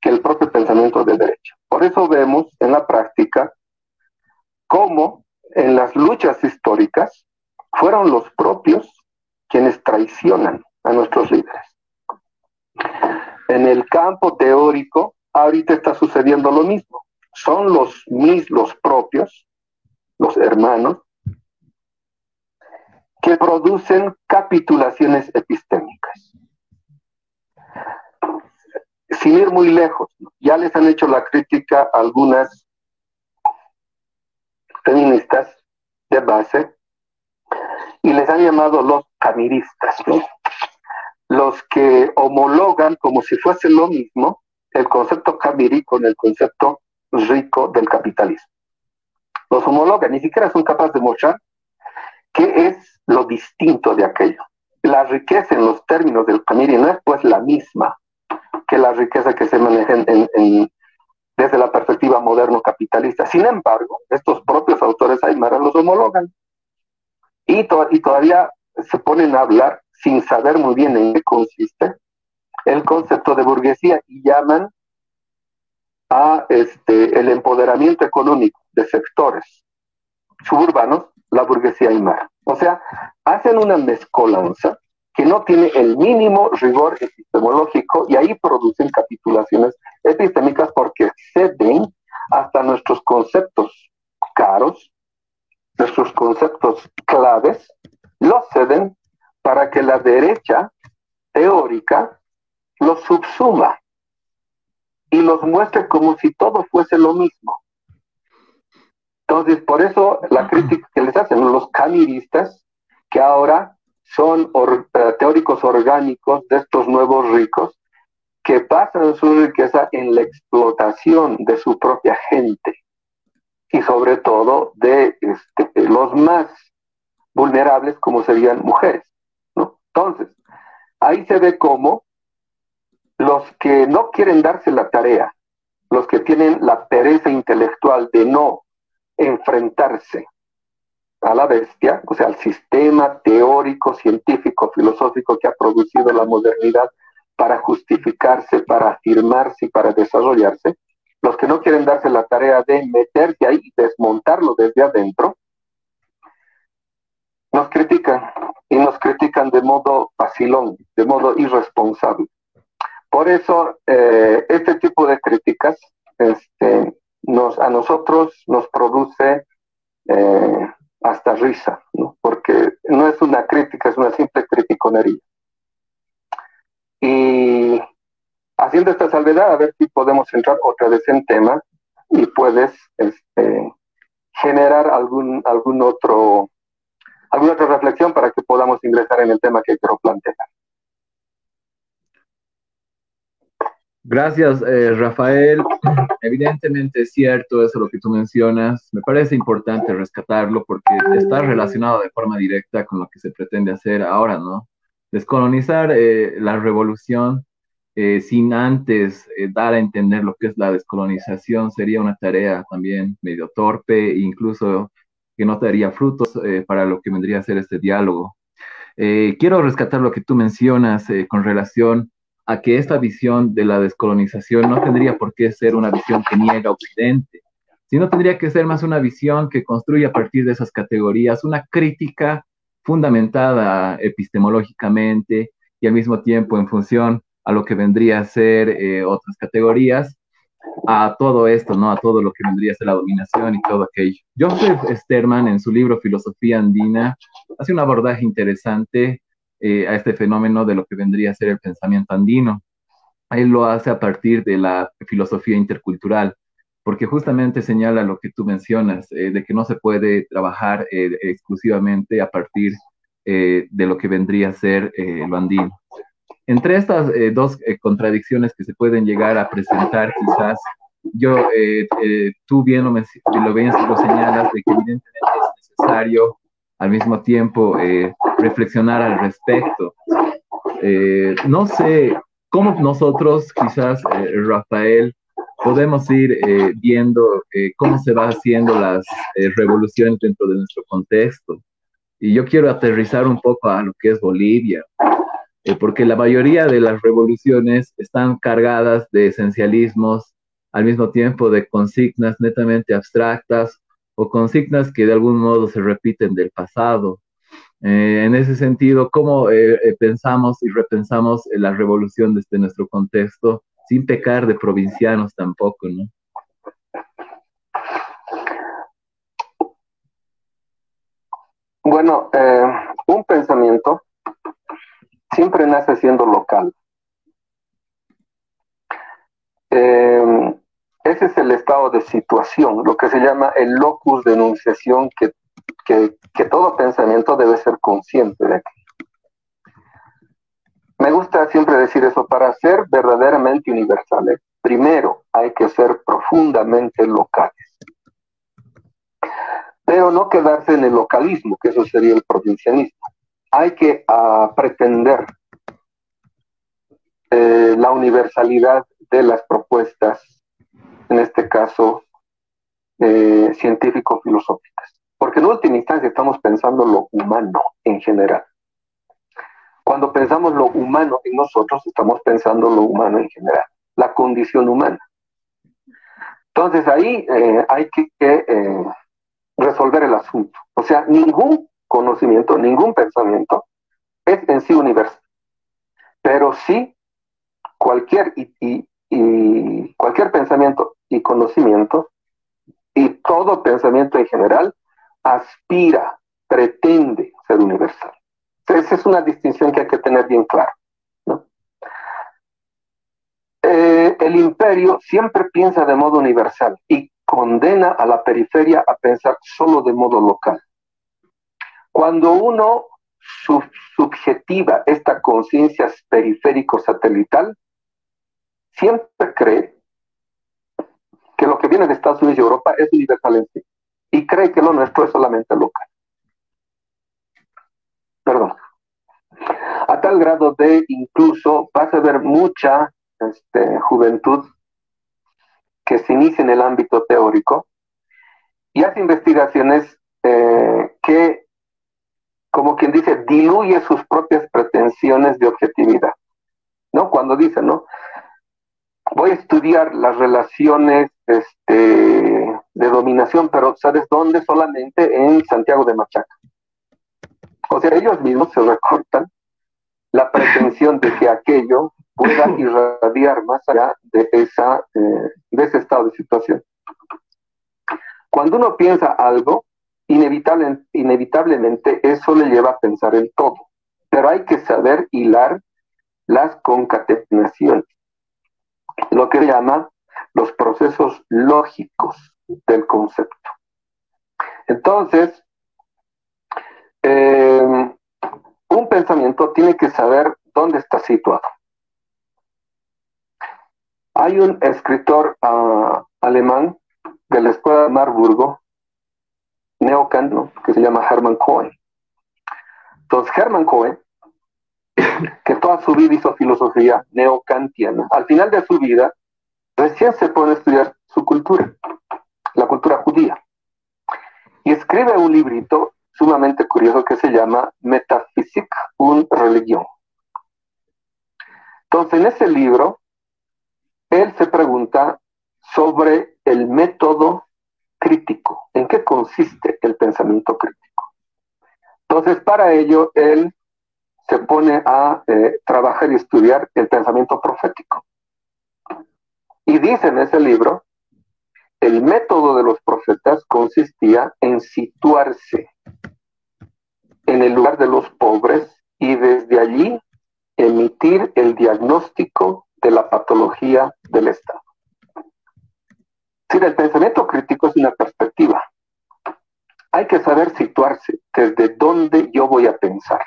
que el propio pensamiento de derecha. Por eso vemos en la práctica cómo en las luchas históricas fueron los propios quienes traicionan a nuestros líderes. En el campo teórico, ahorita está sucediendo lo mismo. Son los mismos propios, los hermanos, que producen capitulaciones epistémicas. Sin ir muy lejos, ya les han hecho la crítica algunas feministas de base y les han llamado los camiristas, los que homologan como si fuese lo mismo el concepto camirí con el concepto rico del capitalismo. Los homologan, ni siquiera son capaces de mostrar qué es lo distinto de aquello. La riqueza en los términos del camiri no es pues la misma que la riqueza que se maneja en, desde la perspectiva moderno capitalista. Sin embargo, estos propios autores aymara los homologan y, y todavía se ponen a hablar sin saber muy bien en qué consiste el concepto de burguesía y llaman a este, el empoderamiento económico de sectores suburbanos la burguesía aymara. O sea, hacen una mezcolanza que no tiene el mínimo rigor epistemológico y ahí producen capitulaciones epistémicas porque ceden hasta nuestros conceptos caros, nuestros conceptos claves, los ceden para que la derecha teórica los subsuma y los muestre como si todo fuese lo mismo. Entonces, por eso la crítica que les hacen los camiristas, que ahora son eh, teóricos orgánicos de estos nuevos ricos, que basan su riqueza en la explotación de su propia gente y sobre todo de este, los más vulnerables como serían mujeres. Entonces, ahí se ve cómo los que no quieren darse la tarea, los que tienen la pereza intelectual de no enfrentarse a la bestia, o sea, al sistema teórico, científico, filosófico que ha producido la modernidad para justificarse, para afirmarse y para desarrollarse, los que no quieren darse la tarea de meterse ahí y desmontarlo desde adentro, nos critican y nos critican de modo vacilón, de modo irresponsable. Por eso, eh, este tipo de críticas este, a nosotros nos produce eh, hasta risa, porque no es una crítica, es una simple criticonería. Y haciendo esta salvedad, a ver si podemos entrar otra vez en tema y puedes este, generar algún, algún otro alguna otra reflexión para que podamos ingresar en el tema que quiero plantear. Gracias, eh, Rafael. Evidentemente es cierto eso lo que tú mencionas. Me parece importante rescatarlo porque está relacionado de forma directa con lo que se pretende hacer ahora, ¿no? Descolonizar eh, la revolución eh, sin antes dar a entender lo que es la descolonización sería una tarea también medio torpe incluso que no daría frutos para lo que vendría a ser este diálogo. Quiero rescatar lo que tú mencionas con relación a que esta visión de la descolonización no tendría por qué ser una visión que niega Occidente, sino tendría que ser más una visión que construye a partir de esas categorías una crítica fundamentada epistemológicamente y al mismo tiempo en función a lo que vendría a ser otras categorías a todo esto, ¿no? A todo lo que vendría a ser la dominación y todo aquello. Joseph Sterman, en su libro Filosofía Andina, hace un abordaje interesante eh, a este fenómeno de lo que vendría a ser el pensamiento andino. Él lo hace a partir de la filosofía intercultural, porque justamente señala lo que tú mencionas, eh, de que no se puede trabajar eh, exclusivamente a partir de lo que vendría a ser lo andino. Entre estas dos contradicciones que se pueden llegar a presentar, quizás, yo, tú bien lo, lo, ves, lo señalas, de que evidentemente es necesario al mismo tiempo reflexionar al respecto. no sé cómo nosotros, quizás, Rafael, podemos ir eh, viendo eh, cómo se van haciendo las eh, revoluciones dentro de nuestro contexto. Y yo quiero aterrizar un poco a lo que es Bolivia, porque la mayoría de las revoluciones están cargadas de esencialismos, al mismo tiempo de consignas netamente abstractas o consignas que de algún modo se repiten del pasado. En ese sentido, ¿cómo pensamos y repensamos la revolución desde nuestro contexto sin pecar de provincianos tampoco, ¿no? Bueno, eh, un pensamiento siempre nace siendo local. Eh, ese es el estado de situación, lo que se llama el locus de enunciación, que, que todo pensamiento debe ser consciente de aquí. Me gusta siempre decir eso, para ser verdaderamente universales, primero hay que ser profundamente locales. Pero no quedarse en el localismo, que eso sería el provincianismo. Hay que uh, pretender eh, la universalidad de las propuestas, en este caso eh, científico-filosóficas. Porque en última instancia estamos pensando lo humano en general. Cuando pensamos lo humano en nosotros, estamos pensando lo humano en general, la condición humana. Entonces ahí eh, hay que, eh, resolver el asunto. O sea, ningún conocimiento, ningún pensamiento es en sí universal. Pero sí cualquier, y, cualquier pensamiento y conocimiento y todo pensamiento en general aspira, pretende ser universal. Esa es una distinción que hay que tener bien clara. Eh, el imperio siempre piensa de modo universal y condena a la periferia a pensar solo de modo local. Cuando uno subjetiva esta conciencia periférico-satelital, siempre cree que lo que viene de Estados Unidos y Europa es universal en sí, y cree que lo nuestro es solamente local perdón, a tal grado de incluso vas a ver mucha este, juventud que se inicia en el ámbito teórico y hace investigaciones eh, que, como quien dice, diluye sus propias pretensiones de objetividad. ¿No? Cuando dice, ¿no? Voy a estudiar las relaciones este, de dominación, pero ¿sabes dónde? Solamente en Santiago de Machaca. O sea, ellos mismos se recortan la pretensión de que aquello pueda irradiar más allá de, esa, eh, de ese estado de situación. Cuando uno piensa algo, inevitable, inevitablemente eso le lleva a pensar en todo, pero hay que saber hilar las concatenaciones, lo que se llama los procesos lógicos del concepto. Entonces, eh, un pensamiento tiene que saber dónde está situado. Hay un escritor uh, alemán de la escuela de Marburgo, neocant, que se llama Hermann Cohen. Entonces, Hermann Cohen, que toda su vida hizo filosofía neocantiana, al final de su vida, recién se pone a estudiar su cultura, la cultura judía. Y escribe un librito sumamente curioso que se llama Metafísica, un religión. Entonces, en ese libro, él se pregunta sobre el método crítico, en qué consiste el pensamiento crítico. Entonces, para ello, él se pone a eh, trabajar y estudiar el pensamiento profético. Y dice en ese libro, el método de los profetas consistía en situarse en el lugar de los pobres y desde allí emitir el diagnóstico de la patología del Estado. Si el pensamiento crítico es una perspectiva. Hay que saber situarse desde dónde yo voy a pensar.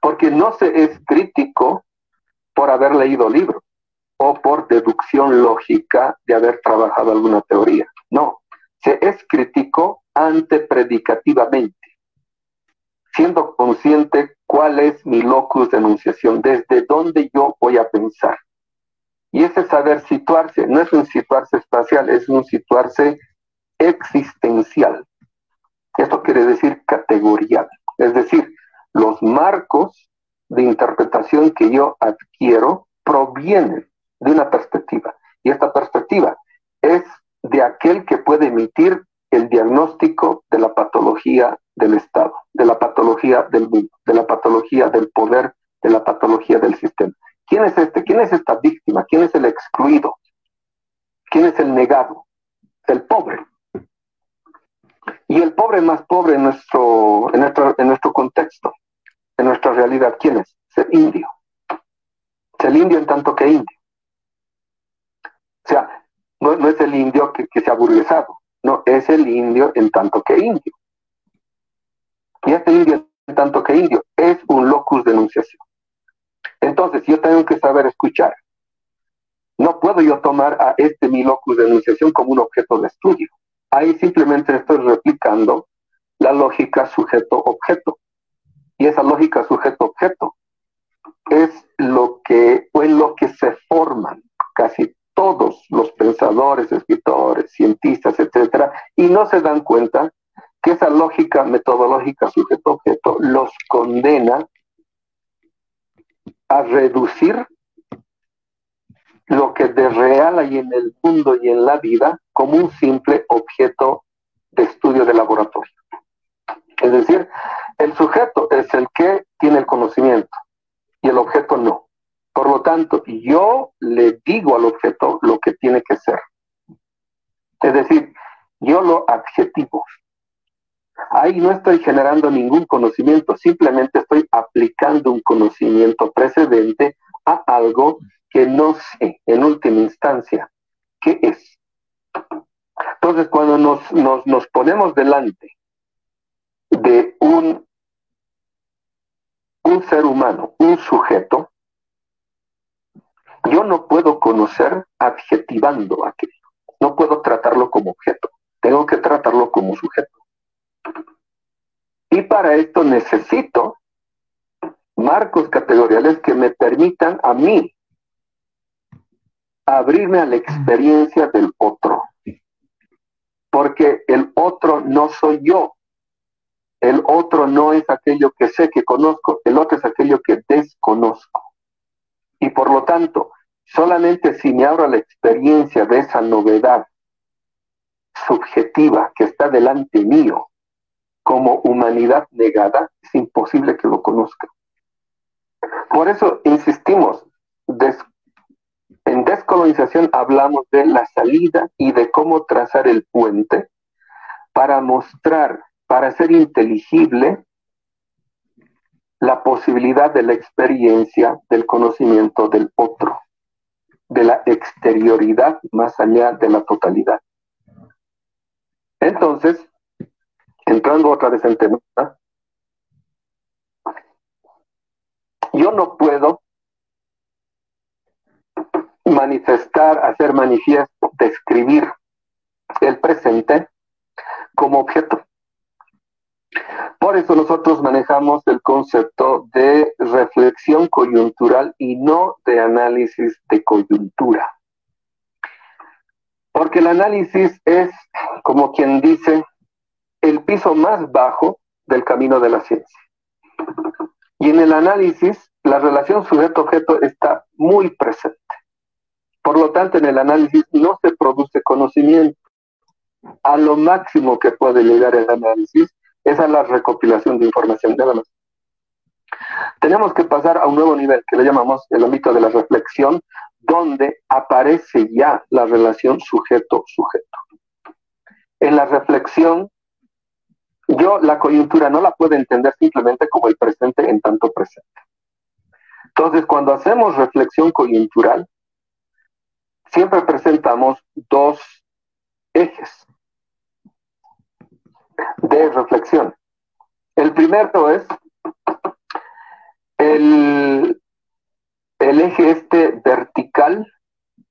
Porque no se es crítico por haber leído libros o por deducción lógica de haber trabajado alguna teoría. No, se es crítico antepredicativamente siendo consciente cuál es mi locus de enunciación, desde dónde yo voy a pensar. Y ese saber situarse no es un situarse espacial, es un situarse existencial. Esto quiere decir categorial, es decir, los marcos de interpretación que yo adquiero provienen de una perspectiva. Y esta perspectiva es de aquel que puede emitir el diagnóstico de la patología del Estado, de la patología del mundo, de la patología del poder, de la patología del sistema. ¿Quién es este? ¿Quién es esta víctima? ¿Quién es el excluido? ¿Quién es el negado? El pobre. Y el pobre más pobre en nuestro, en nuestro, en nuestro contexto, en nuestra realidad, ¿quién es? Es el indio. Es el indio en tanto que indio. O sea, no, es el indio que, se ha burguesado, no, es el indio en tanto que indio. Y este indio en tanto que indio es un locus de enunciación. Entonces, yo tengo que saber escuchar. No puedo yo tomar a este mi locus de enunciación como un objeto de estudio. Ahí simplemente estoy replicando la lógica sujeto-objeto. Y esa lógica sujeto-objeto es lo que, o en lo que se forman casi todos los pensadores, escritores, cientistas, etcétera, y no se dan cuenta que esa lógica metodológica sujeto-objeto los condena a reducir lo que de real hay en el mundo y en la vida como un simple objeto de estudio de laboratorio. Es decir, el sujeto es el que tiene el conocimiento y el objeto no. Por lo tanto, yo le digo al objeto lo que tiene que ser. Es decir, yo lo adjetivo. Ahí no estoy generando ningún conocimiento, simplemente estoy aplicando un conocimiento precedente a algo que no sé en última instancia qué es. Entonces, cuando nos, nos, ponemos delante de un, un ser humano, un sujeto, yo no puedo conocer adjetivando aquello. No puedo tratarlo como objeto. Tengo que tratarlo como sujeto. Y para esto necesito marcos categoriales que me permitan a mí abrirme a la experiencia del otro. Porque el otro no soy yo. El otro no es aquello que sé que conozco. El otro es aquello que desconozco. Y por lo tanto, solamente si me abro a la experiencia de esa novedad subjetiva que está delante mío, como humanidad negada, es imposible que lo conozca. Por eso insistimos, en descolonización hablamos de la salida y de cómo trazar el puente para mostrar, para hacer inteligible la posibilidad de la experiencia del conocimiento del otro, de la exterioridad más allá de la totalidad. Entonces, entrando otra vez en tema, yo no puedo manifestar, hacer manifiesto, describir el presente como objeto. Por eso nosotros manejamos el concepto de reflexión coyuntural y no de análisis de coyuntura. Porque el análisis es, como quien dice, el piso más bajo del camino de la ciencia. Y en el análisis, la relación sujeto-objeto está muy presente. Por lo tanto, en el análisis no se produce conocimiento. A lo máximo que puede llegar el análisis es a la recopilación de información. Nada más. Tenemos que pasar a un nuevo nivel que le llamamos el ámbito de la reflexión, donde aparece ya la relación sujeto-sujeto. En la reflexión, yo la coyuntura no la puedo entender simplemente como el presente en tanto presente. Entonces, cuando hacemos reflexión coyuntural, siempre presentamos dos ejes de reflexión. El primero es el, eje este vertical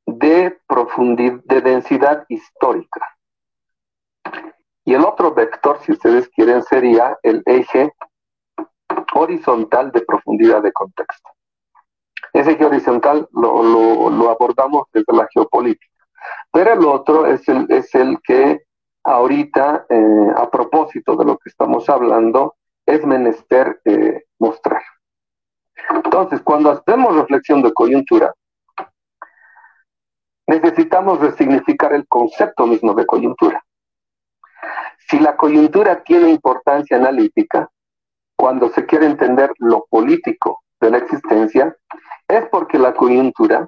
de profundidad, de densidad histórica. Y el otro vector, si ustedes quieren, sería el eje horizontal de profundidad de contexto. Ese eje horizontal lo, abordamos desde la geopolítica. Pero el otro es el, es el que ahorita, eh, a propósito de lo que estamos hablando, es menester eh, mostrar. Entonces, cuando hacemos reflexión de coyuntura, necesitamos resignificar el concepto mismo de coyuntura. Si la coyuntura tiene importancia analítica, cuando se quiere entender lo político de la existencia, es porque la coyuntura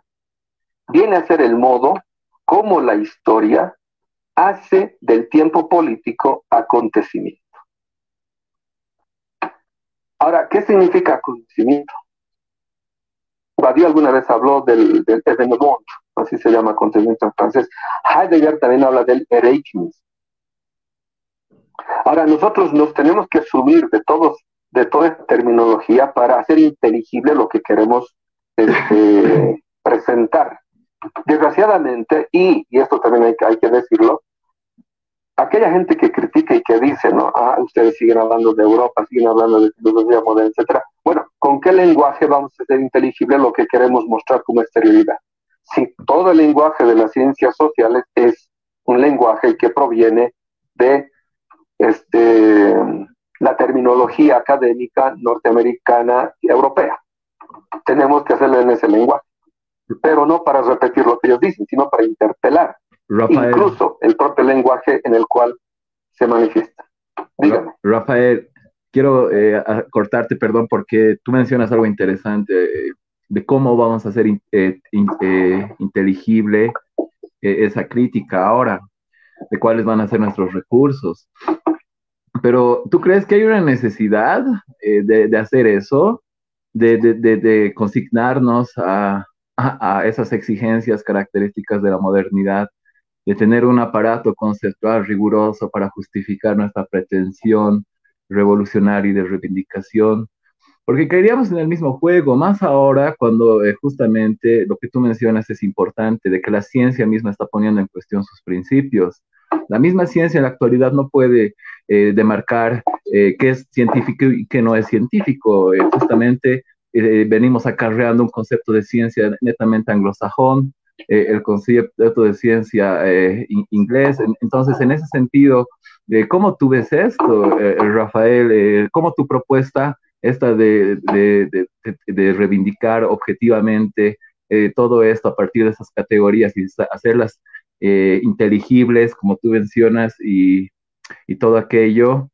viene a ser el modo como la historia hace del tiempo político acontecimiento. Ahora, ¿qué significa acontecimiento? Badiou alguna vez habló del, del événement, así se llama acontecimiento en francés. Heidegger también habla del Ereignis. Ahora, nosotros nos tenemos que subir de todos, de toda esta terminología para hacer inteligible lo que queremos este, presentar. Desgraciadamente, y, y esto también hay, hay que decirlo, aquella gente que critica y que dice, ¿no? Ah, ustedes siguen hablando de Europa, siguen hablando de filosofía moderna, etcétera. Bueno, ¿con qué lenguaje vamos a hacer inteligible lo que queremos mostrar como exterioridad? Si todo el lenguaje de las ciencias sociales es un lenguaje que proviene de este, la terminología académica norteamericana y europea. Tenemos que hacerlo en ese lenguaje, pero no para repetir lo que ellos dicen, sino para interpelar incluso el propio lenguaje en el cual se manifiesta. Dígame. Rafael, quiero eh, cortarte, perdón, porque tú mencionas algo interesante eh, de cómo vamos a hacer eh, inteligible esa crítica ahora, de cuáles van a ser nuestros recursos. Pero, ¿tú crees que hay una necesidad de, hacer eso? De, de consignarnos a, a, esas exigencias características de la modernidad de tener un aparato conceptual riguroso para justificar nuestra pretensión revolucionaria y de reivindicación, porque caeríamos en el mismo juego, más ahora cuando eh, justamente lo que tú mencionas es importante, de que la ciencia misma está poniendo en cuestión sus principios. La misma ciencia en la actualidad no puede eh, demarcar eh, qué es científico y qué no es científico. justamente venimos acarreando un concepto de ciencia netamente anglosajón, eh, el concepto de ciencia eh, inglés. Entonces, en ese sentido, eh, ¿cómo tú ves esto, Rafael? ¿Cómo tu propuesta esta de, de, de, reivindicar objetivamente todo esto a partir de esas categorías y hacerlas inteligibles, como tú mencionas, y, y todo aquello?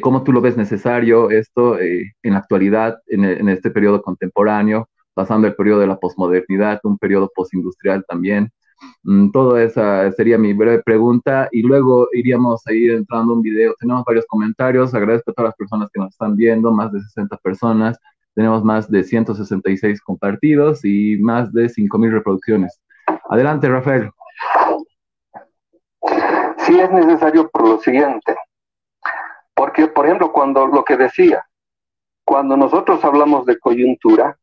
¿Cómo tú lo ves necesario esto en la actualidad, en, en este periodo contemporáneo? Pasando el periodo de la posmodernidad, un periodo postindustrial también. Mm, todo esa sería mi breve pregunta y luego iríamos a ir entrando un video. Tenemos varios comentarios, agradezco a todas las personas que nos están viendo, más de 60 personas, tenemos más de 166 compartidos y más de 5.000 reproducciones. Adelante, Rafael. Sí es necesario por lo siguiente, porque, por ejemplo, cuando lo que decía, cuando nosotros hablamos de coyuntura,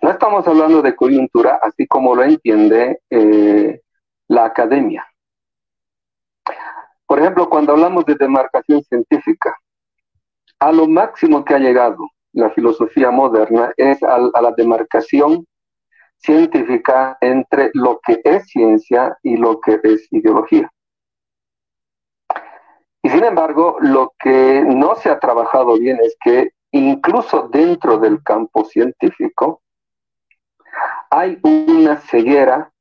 no estamos hablando de coyuntura así como lo entiende eh, la academia. Por ejemplo, cuando hablamos de demarcación científica, a lo máximo que ha llegado la filosofía moderna es a, a la demarcación científica entre lo que es ciencia y lo que es ideología. Y sin embargo, lo que no se ha trabajado bien es que incluso dentro del campo científico, hay una ceguera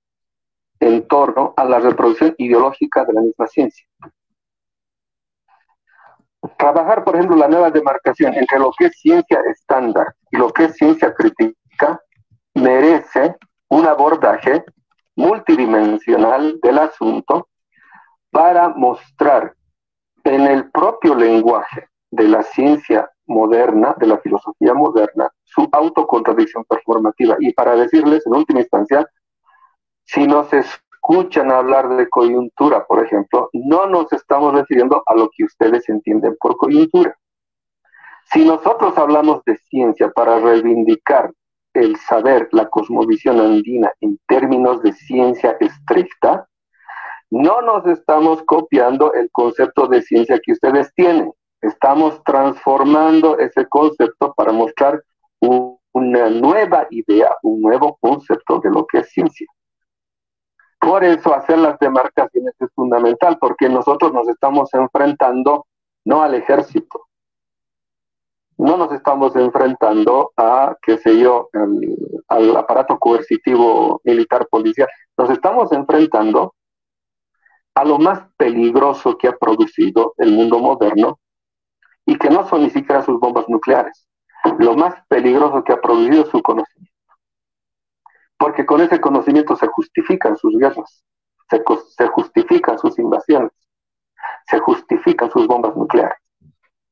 en torno a la reproducción ideológica de la misma ciencia. Trabajar, por ejemplo, la nueva demarcación entre lo que es ciencia estándar y lo que es ciencia crítica merece un abordaje multidimensional del asunto para mostrar en el propio lenguaje de la ciencia moderna, de la filosofía moderna, su autocontradicción performativa. Y para decirles, en última instancia, si nos escuchan hablar de coyuntura, por ejemplo, no nos estamos refiriendo a lo que ustedes entienden por coyuntura. Si nosotros hablamos de ciencia para reivindicar el saber, la cosmovisión andina en términos de ciencia estricta, no nos estamos copiando el concepto de ciencia que ustedes tienen. Estamos transformando ese concepto para mostrar una nueva idea, un nuevo concepto de lo que es ciencia. Por eso hacer las demarcaciones es fundamental, porque nosotros nos estamos enfrentando no al ejército, no nos estamos enfrentando a, qué sé yo, al, aparato coercitivo militar policial, nos estamos enfrentando a lo más peligroso que ha producido el mundo moderno y que no son ni siquiera sus bombas nucleares. Lo más peligroso que ha producido su conocimiento porque con ese conocimiento se justifican sus guerras, se, justifican sus invasiones, se justifican sus bombas nucleares.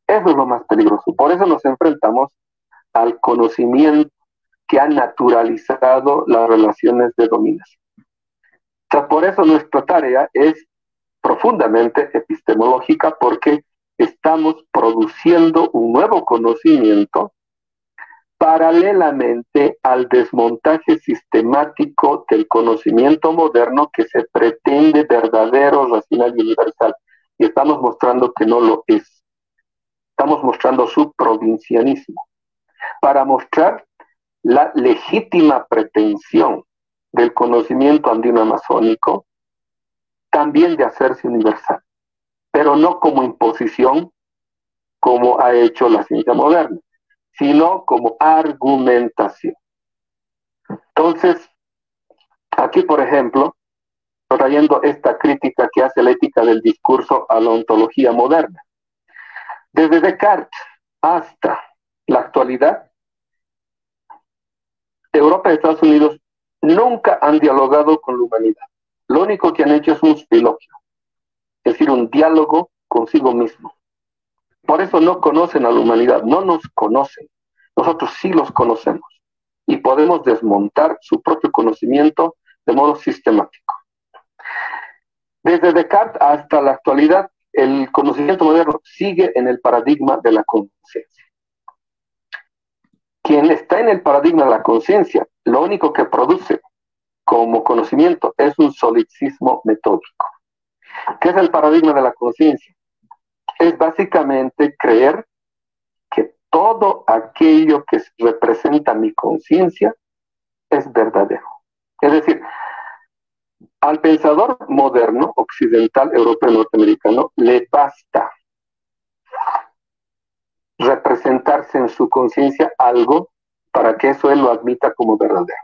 Eso es lo más peligroso. Por eso nos enfrentamos al conocimiento que ha naturalizado las relaciones de dominación. por eso nuestra tarea es profundamente epistemológica porque estamos produciendo un nuevo conocimiento paralelamente al desmontaje sistemático del conocimiento moderno que se pretende verdadero, racional y universal. Y estamos mostrando que no lo es. Estamos mostrando su provincianismo. Para mostrar la legítima pretensión del conocimiento andino-amazónico también de hacerse universal, pero no como imposición como ha hecho la ciencia moderna sino como argumentación. Entonces, aquí, por ejemplo, trayendo esta crítica que hace la ética del discurso a la ontología moderna. Desde Descartes hasta la actualidad, Europa y Estados Unidos nunca han dialogado con la humanidad. Lo único que han hecho es un filogio, es decir, un diálogo consigo mismo. Por eso no conocen a la humanidad, no nos conocen. Nosotros sí los conocemos y podemos desmontar su propio conocimiento de modo sistemático. Desde Descartes hasta la actualidad, el conocimiento moderno sigue en el paradigma de la conciencia. Quien está en el paradigma de la conciencia, lo único que produce como conocimiento es un solicismo metódico. ¿Qué es el paradigma de la conciencia? es básicamente creer que todo aquello que representa mi conciencia es verdadero. Es decir, al pensador moderno, occidental, europeo, norteamericano, le basta representarse en su conciencia algo para que eso él lo admita como verdadero.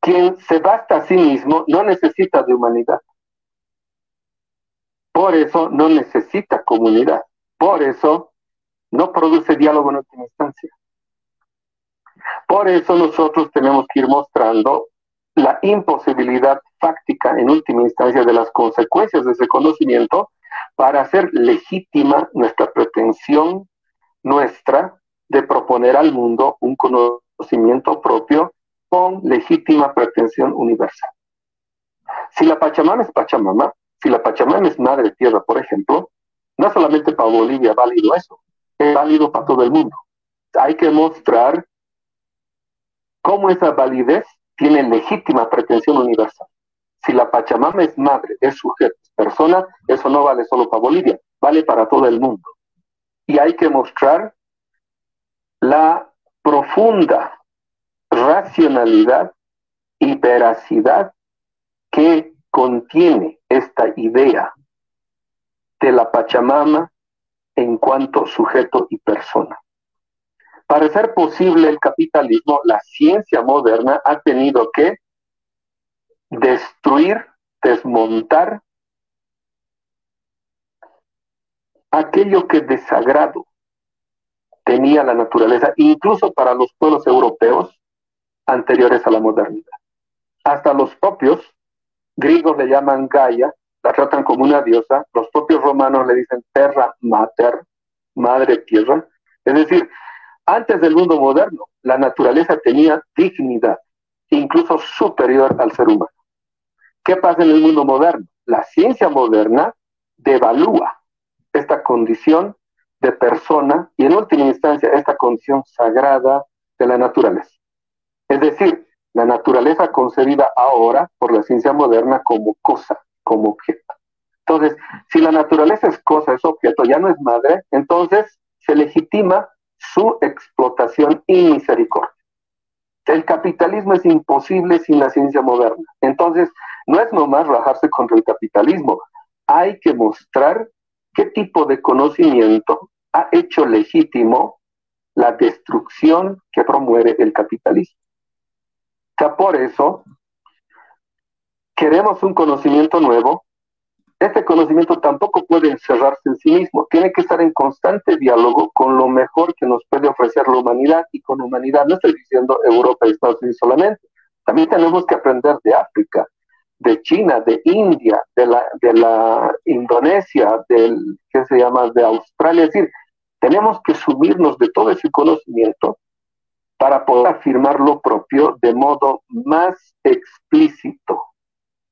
Quien se basta a sí mismo no necesita de humanidad. Por eso no necesita comunidad. Por eso no produce diálogo en última instancia. Por eso nosotros tenemos que ir mostrando la imposibilidad fáctica en última instancia de las consecuencias de ese conocimiento para hacer legítima nuestra pretensión nuestra de proponer al mundo un conocimiento propio con legítima pretensión universal. Si la Pachamama es Pachamama, si la Pachamama es madre tierra, por ejemplo, no solamente para Bolivia válido eso, es válido para todo el mundo. Hay que mostrar cómo esa validez tiene legítima pretensión universal. Si la Pachamama es madre, es sujeto, es persona, eso no vale solo para Bolivia, vale para todo el mundo. Y hay que mostrar la profunda racionalidad y veracidad que contiene esta idea de la Pachamama en cuanto sujeto y persona. Para ser posible el capitalismo, la ciencia moderna ha tenido que destruir, desmontar aquello que desagrado tenía la naturaleza, incluso para los pueblos europeos anteriores a la modernidad. Hasta los propios griegos le llaman Gaia, la tratan como una diosa, los propios romanos le dicen terra mater, madre tierra. Es decir, antes del mundo moderno, la naturaleza tenía dignidad, incluso superior al ser humano. ¿Qué pasa en el mundo moderno? La ciencia moderna devalúa esta condición de persona y en última instancia esta condición sagrada de la naturaleza. Es decir, la naturaleza concebida ahora por la ciencia moderna como cosa, como objeto. Entonces, si la naturaleza es cosa, es objeto, ya no es madre, entonces se legitima su explotación y misericordia. El capitalismo es imposible sin la ciencia moderna. Entonces, no es nomás rajarse contra el capitalismo, hay que mostrar qué tipo de conocimiento ha hecho legítimo la destrucción que promueve el capitalismo. Ya por eso queremos un conocimiento nuevo. Este conocimiento tampoco puede encerrarse en sí mismo, tiene que estar en constante diálogo con lo mejor que nos puede ofrecer la humanidad y con humanidad. No estoy diciendo Europa y Estados Unidos solamente, también tenemos que aprender de África, de China, de India, de la, de la Indonesia, del, ¿qué se llama?, de Australia. Es decir, tenemos que subirnos de todo ese conocimiento para poder afirmar lo propio de modo más explícito,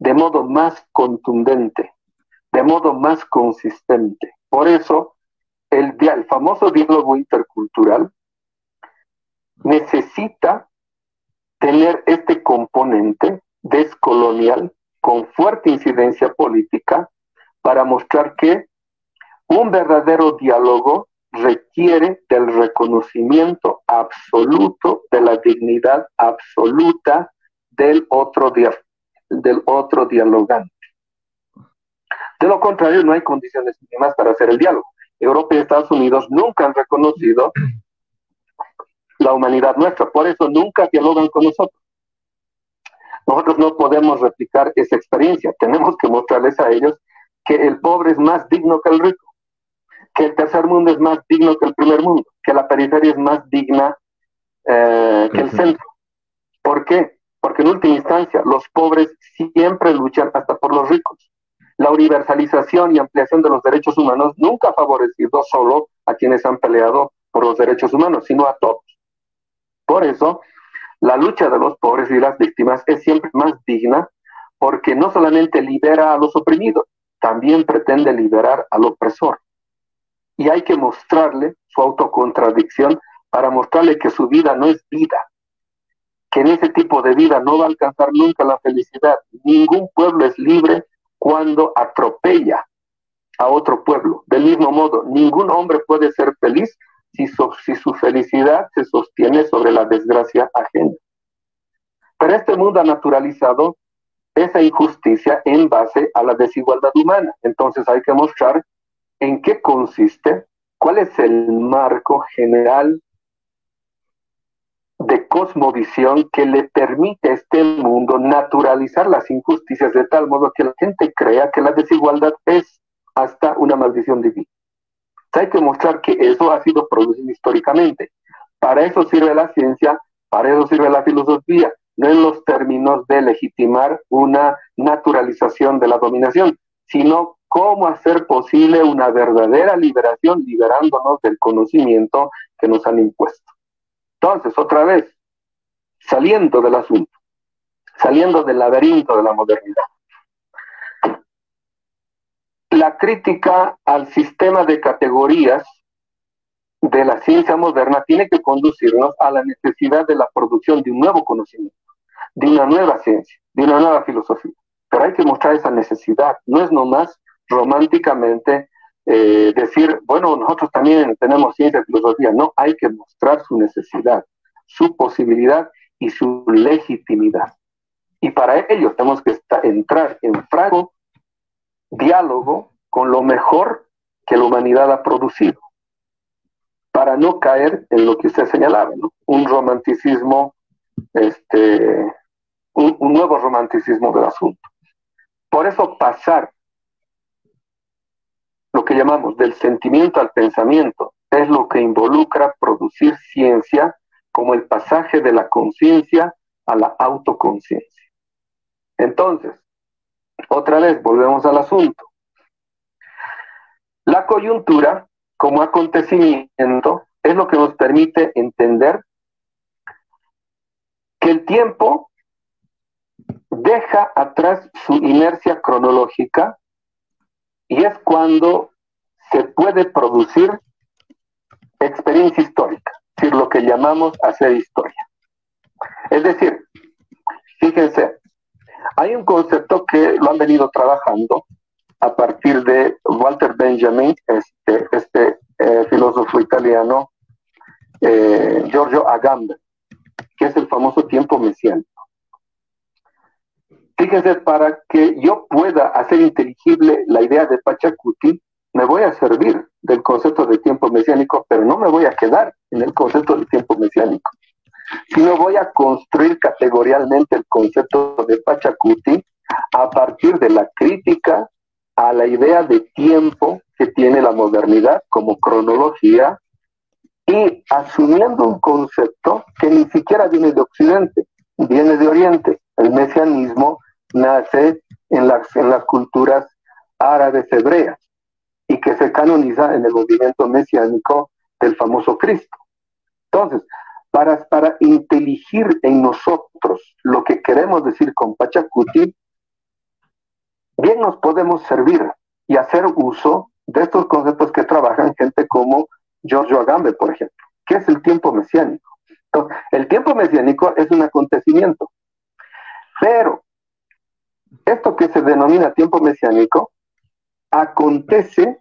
de modo más contundente, de modo más consistente. Por eso, el, famoso diálogo intercultural necesita tener este componente descolonial con fuerte incidencia política para mostrar que un verdadero diálogo requiere del reconocimiento absoluto de la dignidad absoluta del otro, del otro dialogante. De lo contrario, no hay condiciones mínimas para hacer el diálogo. Europa y Estados Unidos nunca han reconocido la humanidad nuestra, por eso nunca dialogan con nosotros. Nosotros no podemos replicar esa experiencia, tenemos que mostrarles a ellos que el pobre es más digno que el rico que el tercer mundo es más digno que el primer mundo, que la periferia es más digna eh, que el centro. ¿Por qué? Porque en última instancia los pobres siempre luchan hasta por los ricos. La universalización y ampliación de los derechos humanos nunca ha favorecido solo a quienes han peleado por los derechos humanos, sino a todos. Por eso, la lucha de los pobres y las víctimas es siempre más digna porque no solamente libera a los oprimidos, también pretende liberar al opresor y hay que mostrarle su autocontradicción para mostrarle que su vida no es vida, que en ese tipo de vida no va a alcanzar nunca la felicidad. Ningún pueblo es libre cuando atropella a otro pueblo. Del mismo modo, ningún hombre puede ser feliz si su, felicidad se sostiene sobre la desgracia ajena. Pero este mundo ha naturalizado esa injusticia en base a la desigualdad humana. Entonces hay que mostrar en qué consiste, cuál es el marco general de cosmovisión que le permite a este mundo naturalizar las injusticias de tal modo que la gente crea que la desigualdad es hasta una maldición divina. hay que mostrar que eso ha sido producido históricamente. Para eso sirve la ciencia, para eso sirve la filosofía, no en los términos de legitimar una naturalización de la dominación, sino cómo hacer posible una verdadera liberación liberándonos del conocimiento que nos han impuesto. Entonces, otra vez, saliendo del asunto, saliendo del laberinto de la modernidad. La crítica al sistema de categorías de la ciencia moderna tiene que conducirnos a la necesidad de la producción de un nuevo conocimiento, de una nueva ciencia, de una nueva filosofía. Pero hay que mostrar esa necesidad, no es nomás románticamente eh, decir, bueno, nosotros también tenemos ciencia y filosofía. No, hay que mostrar su necesidad, su posibilidad y su legitimidad. Y para ello tenemos que entrar en frago diálogo con lo mejor que la humanidad ha producido, para no caer en lo que usted señalaba, un romanticismo, este, un nuevo romanticismo del asunto. Por eso pasar que llamamos del sentimiento al pensamiento, es lo que involucra producir ciencia como el pasaje de la conciencia a la autoconciencia. Entonces, otra vez volvemos al asunto. La coyuntura como acontecimiento es lo que nos permite entender que el tiempo deja atrás su inercia cronológica y es cuando se puede producir experiencia histórica, es decir, lo que llamamos hacer historia. Es decir, fíjense, hay un concepto que lo han venido trabajando a partir de Walter Benjamin, este, este eh, filósofo italiano, eh, Giorgio Agamben, que es el famoso tiempo mesiánico. Fíjense, para que yo pueda hacer inteligible la idea de Pachacuti, me voy a servir del concepto de tiempo mesiánico, pero no me voy a quedar en el concepto de tiempo mesiánico, sino voy a construir categorialmente el concepto de Pachacuti a partir de la crítica a la idea de tiempo que tiene la modernidad como cronología y asumiendo un concepto que ni siquiera viene de Occidente, viene de Oriente. El mesianismo nace en las, en las culturas árabes hebreas que se canoniza en el movimiento mesiánico del famoso Cristo. Entonces, para, para inteligir en nosotros lo que queremos decir con Pachacuti, bien nos podemos servir y hacer uso de estos conceptos que trabajan gente como Giorgio Agamben, por ejemplo. ¿Qué es el tiempo mesiánico? Entonces, el tiempo mesiánico es un acontecimiento, pero esto que se denomina tiempo mesiánico acontece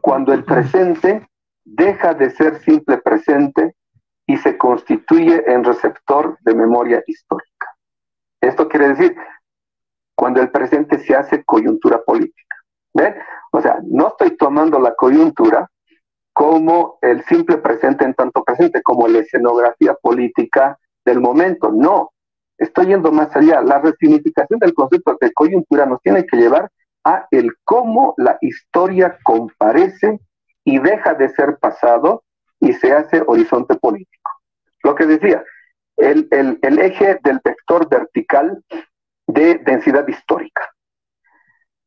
cuando el presente deja de ser simple presente y se constituye en receptor de memoria histórica. Esto quiere decir cuando el presente se hace coyuntura política. ¿Ven? O sea, no estoy tomando la coyuntura como el simple presente en tanto presente, como la escenografía política del momento. No, estoy yendo más allá. La resignificación del concepto de coyuntura nos tiene que llevar a el cómo la historia comparece y deja de ser pasado y se hace horizonte político. Lo que decía, el, el eje del vector vertical de densidad histórica.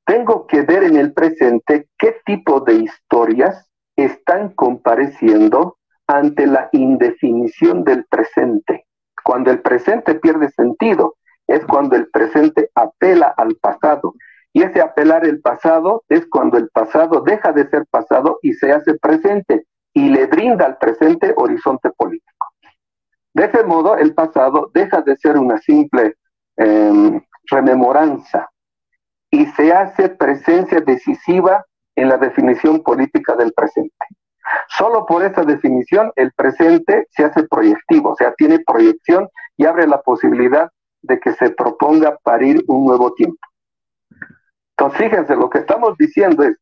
Tengo que ver en el presente qué tipo de historias están compareciendo ante la indefinición del presente. Cuando el presente pierde sentido, es cuando el presente apela al pasado. Y ese apelar el pasado es cuando el pasado deja de ser pasado y se hace presente y le brinda al presente horizonte político. De ese modo, el pasado deja de ser una simple em, rememoranza y se hace presencia decisiva en la definición política del presente. Solo por esa definición el presente se hace proyectivo, o sea, tiene proyección y abre la posibilidad de que se proponga parir un nuevo tiempo. Entonces, fíjense, lo que estamos diciendo es,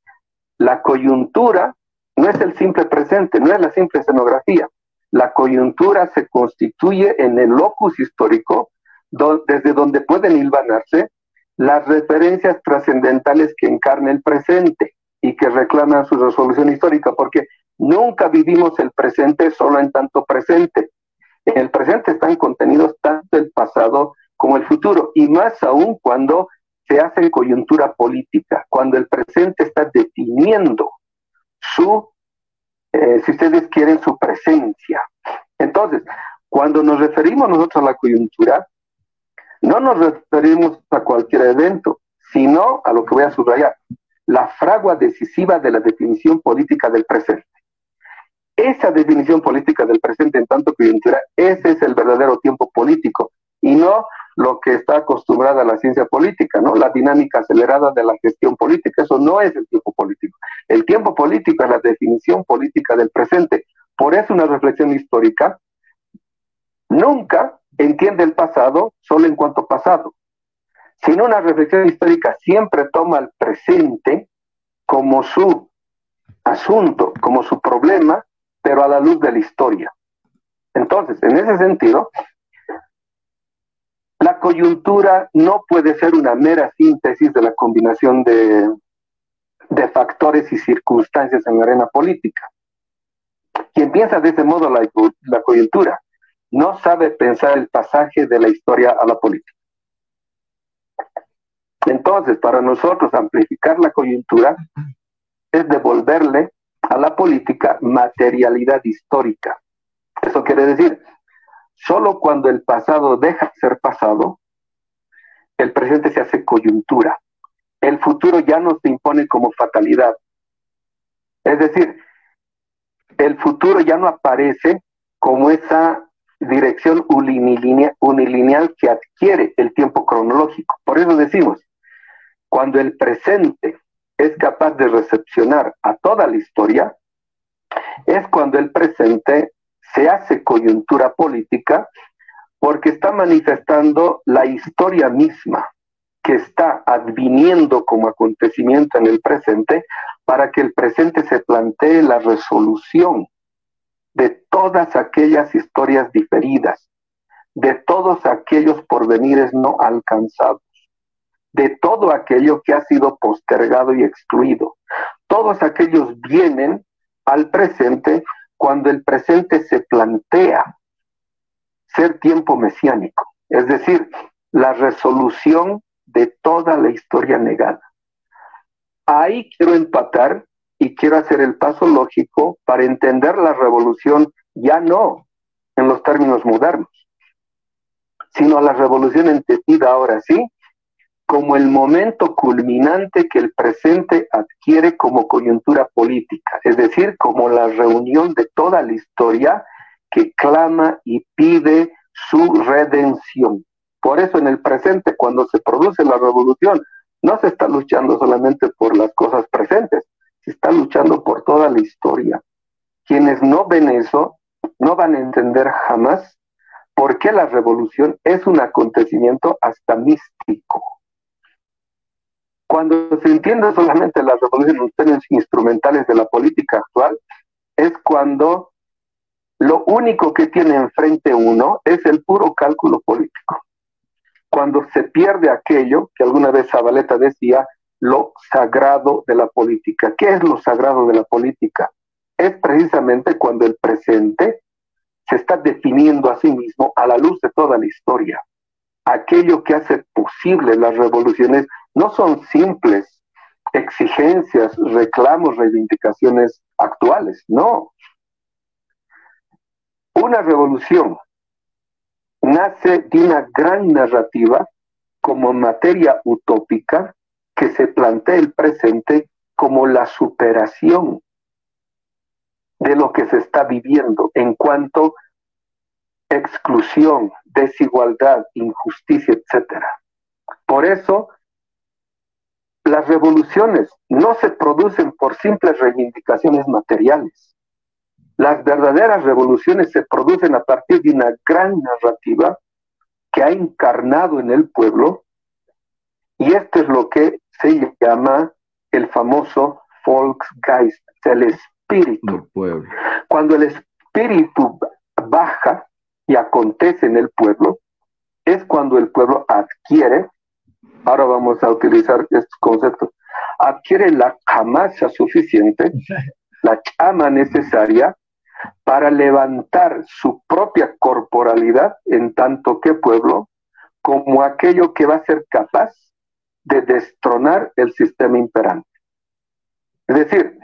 la coyuntura no es el simple presente, no es la simple escenografía. La coyuntura se constituye en el locus histórico desde donde pueden hilvanarse las referencias trascendentales que encarna el presente y que reclaman su resolución histórica, porque nunca vivimos el presente solo en tanto presente. En el presente están contenidos tanto el pasado como el futuro, y más aún cuando se hace en coyuntura política, cuando el presente está definiendo su, eh, si ustedes quieren, su presencia. Entonces, cuando nos referimos nosotros a la coyuntura, no nos referimos a cualquier evento, sino a lo que voy a subrayar, la fragua decisiva de la definición política del presente. Esa definición política del presente en tanto coyuntura, ese es el verdadero tiempo político y no lo que está acostumbrada a la ciencia política, ¿no? La dinámica acelerada de la gestión política, eso no es el tiempo político. El tiempo político es la definición política del presente. Por eso una reflexión histórica nunca entiende el pasado solo en cuanto pasado, sino una reflexión histórica siempre toma el presente como su asunto, como su problema, pero a la luz de la historia. Entonces, en ese sentido, la coyuntura no puede ser una mera síntesis de la combinación de, factores y circunstancias en la arena política. Quien piensa de ese modo la, la coyuntura no sabe pensar el pasaje de la historia a la política. Entonces, para nosotros amplificar la coyuntura es devolverle a la política materialidad histórica. Eso quiere decir, Solo cuando el pasado deja de ser pasado, el presente se hace coyuntura. El futuro ya no se impone como fatalidad. Es decir, el futuro ya no aparece como esa dirección unilineal que adquiere el tiempo cronológico. Por eso decimos, cuando el presente es capaz de recepcionar a toda la historia, es cuando el presente se hace coyuntura política porque está manifestando la historia misma que está adviniendo como acontecimiento en el presente para que el presente se plantee la resolución de todas aquellas historias diferidas, de todos aquellos porvenires no alcanzados, de todo aquello que ha sido postergado y excluido. Todos aquellos vienen al presente cuando el presente se plantea ser tiempo mesiánico, es decir, la resolución de toda la historia negada. Ahí quiero empatar y quiero hacer el paso lógico para entender la revolución ya no en los términos modernos, sino la revolución entendida ahora sí como el momento culminante que el presente adquiere como coyuntura política, es decir, como la reunión de toda la historia que clama y pide su redención. Por eso en el presente, cuando se produce la revolución, no se está luchando solamente por las cosas presentes, se está luchando por toda la historia. Quienes no ven eso no van a entender jamás por qué la revolución es un acontecimiento hasta místico. Cuando se entiende solamente la revolución en términos instrumentales de la política actual, es cuando lo único que tiene enfrente uno es el puro cálculo político cuando se pierde aquello que alguna vez Zabaleta decía, lo sagrado de la política. ¿Qué es lo sagrado de la política? Es precisamente cuando el presente se está definiendo a sí mismo a la luz de toda la historia. Aquello que hace posible las revoluciones no son simples exigencias, reclamos, reivindicaciones actuales, no. Una revolución nace de una gran narrativa como materia utópica que se plantea el presente como la superación de lo que se está viviendo en cuanto exclusión, desigualdad, injusticia, etc. Por eso, las revoluciones no se producen por simples reivindicaciones materiales. Las verdaderas revoluciones se producen a partir de una gran narrativa que ha encarnado en el pueblo y esto es lo que se llama el famoso Volksgeist, el espíritu. Cuando el espíritu baja y acontece en el pueblo, es cuando el pueblo adquiere, ahora vamos a utilizar estos conceptos, adquiere la camasa suficiente, la chama necesaria para levantar su propia corporalidad en tanto que pueblo como aquello que va a ser capaz de destronar el sistema imperante. Es decir,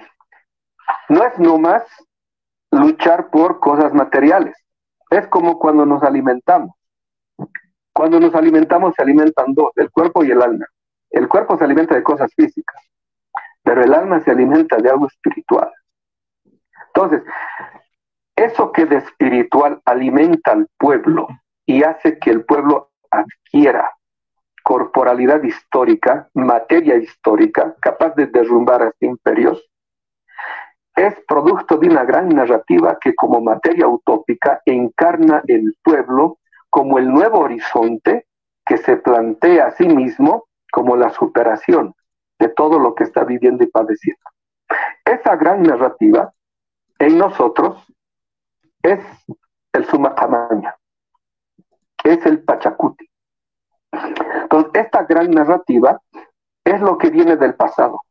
no es nomás luchar por cosas materiales, es como cuando nos alimentamos. Cuando nos alimentamos se alimentan dos, el cuerpo y el alma. El cuerpo se alimenta de cosas físicas, pero el alma se alimenta de algo espiritual. Entonces, eso que de espiritual alimenta al pueblo y hace que el pueblo adquiera corporalidad histórica, materia histórica, capaz de derrumbar a este imperios, es producto de una gran narrativa que como materia utópica encarna el pueblo como el nuevo horizonte que se plantea a sí mismo como la superación de todo lo que está viviendo y padeciendo. Esa gran narrativa en nosotros es el Sumacamaña, es el Pachacuti. Entonces, esta gran narrativa es lo que viene del pasado.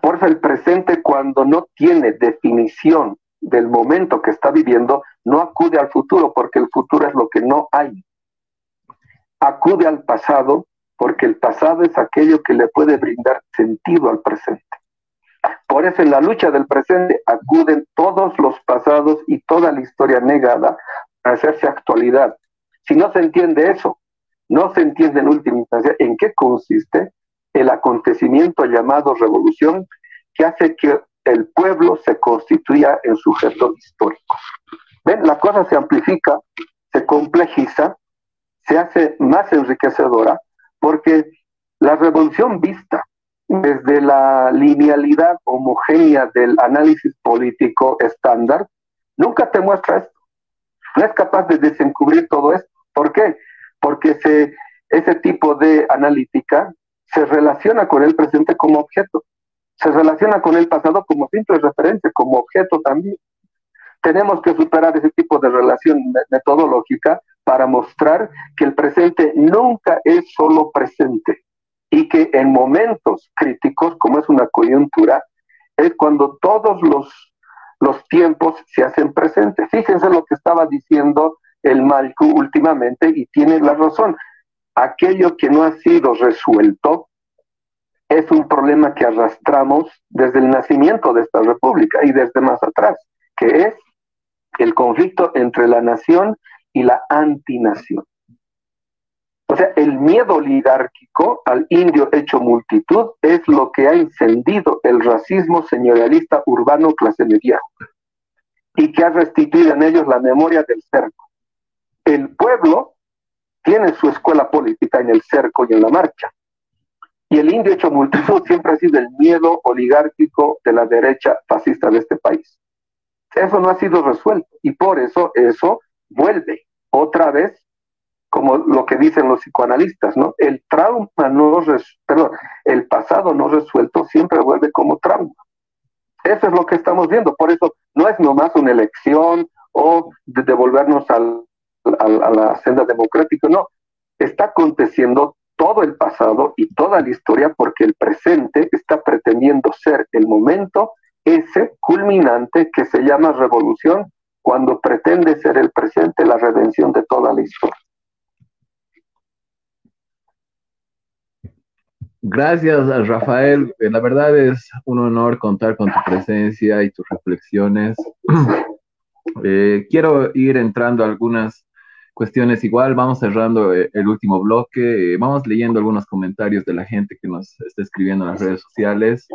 Por el presente, cuando no tiene definición del momento que está viviendo, no acude al futuro, porque el futuro es lo que no hay. Acude al pasado, porque el pasado es aquello que le puede brindar sentido al presente. Por eso en la lucha del presente acuden todos los pasados y toda la historia negada para hacerse actualidad. Si no se entiende eso, no se entiende en última instancia en qué consiste el acontecimiento llamado revolución que hace que el pueblo se constituya en sujeto histórico. ¿Ven? La cosa se amplifica, se complejiza, se hace más enriquecedora, porque la revolución vista desde la linealidad homogénea del análisis político estándar, nunca te muestra esto. No es capaz de desencubrir todo esto. ¿Por qué? Porque se, ese tipo de analítica se relaciona con el presente como objeto, se relaciona con el pasado como simple referencia, como objeto también. Tenemos que superar ese tipo de relación metodológica para mostrar que el presente nunca es solo presente y que en momentos críticos, como es una coyuntura, es cuando todos los, los tiempos se hacen presentes. Fíjense lo que estaba diciendo el Malku últimamente y tiene la razón. Aquello que no ha sido resuelto es un problema que arrastramos desde el nacimiento de esta república y desde más atrás, que es el conflicto entre la nación y la antinación. O sea, el miedo oligárquico al indio hecho multitud es lo que ha encendido el racismo señorialista urbano clase media y que ha restituido en ellos la memoria del cerco. El pueblo tiene su escuela política en el cerco y en la marcha. Y el indio hecho multitud siempre ha sido el miedo oligárquico de la derecha fascista de este país. Eso no ha sido resuelto y por eso eso vuelve otra vez como lo que dicen los psicoanalistas, ¿no? El trauma no, perdón, el pasado no resuelto siempre vuelve como trauma. Eso es lo que estamos viendo, por eso no es nomás una elección o de devolvernos a la senda democrática, no, está aconteciendo todo el pasado y toda la historia porque el presente está pretendiendo ser el momento ese culminante que se llama revolución cuando pretende ser el presente la redención de toda la historia. Gracias, Rafael. Eh, la verdad es un honor contar con tu presencia y tus reflexiones. Eh, quiero ir entrando a algunas cuestiones igual. Vamos cerrando eh, el último bloque. vamos leyendo algunos comentarios de la gente que nos está escribiendo en las redes sociales.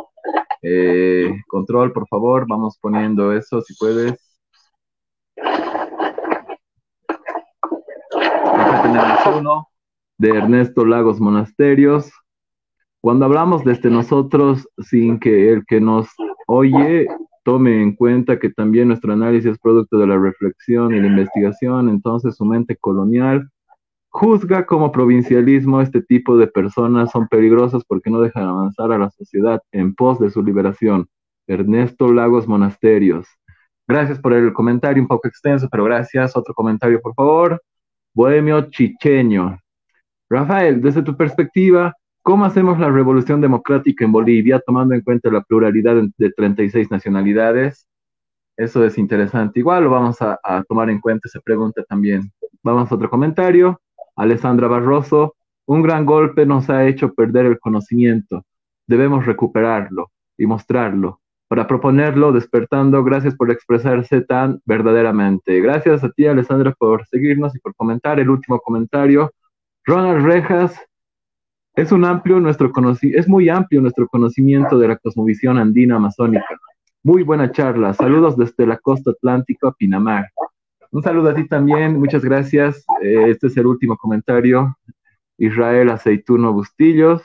control, por favor, vamos poniendo eso si puedes. Acá tenemos uno de Ernesto Lagos Monasterios. Cuando hablamos desde nosotros, sin que el que nos oye tome en cuenta que también nuestro análisis es producto de la reflexión y la investigación, entonces su mente colonial juzga como provincialismo este tipo de personas son peligrosas porque no dejan avanzar a la sociedad en pos de su liberación. Ernesto Lagos Monasterios. Gracias por el comentario un poco extenso, pero gracias. Otro comentario, por favor. Bohemio Chicheño. Rafael, desde tu perspectiva, ¿Cómo hacemos la revolución democrática en Bolivia tomando en cuenta la pluralidad de 36 nacionalidades? Eso es interesante. Igual lo vamos a, tomar en cuenta esa pregunta también. Vamos a otro comentario. Alessandra Barroso, un gran golpe nos ha hecho perder el conocimiento. Debemos recuperarlo y mostrarlo. Para proponerlo, despertando, gracias por expresarse tan verdaderamente. Gracias a ti, Alessandra, por seguirnos y por comentar. El último comentario. Ronald Rejas, es, muy amplio nuestro conocimiento de la cosmovisión andina amazónica. Muy buena charla. Saludos desde la costa atlántica, Pinamar. Un saludo a ti también. Muchas gracias. Eh, este es el último comentario. Israel Aceituno Bustillos.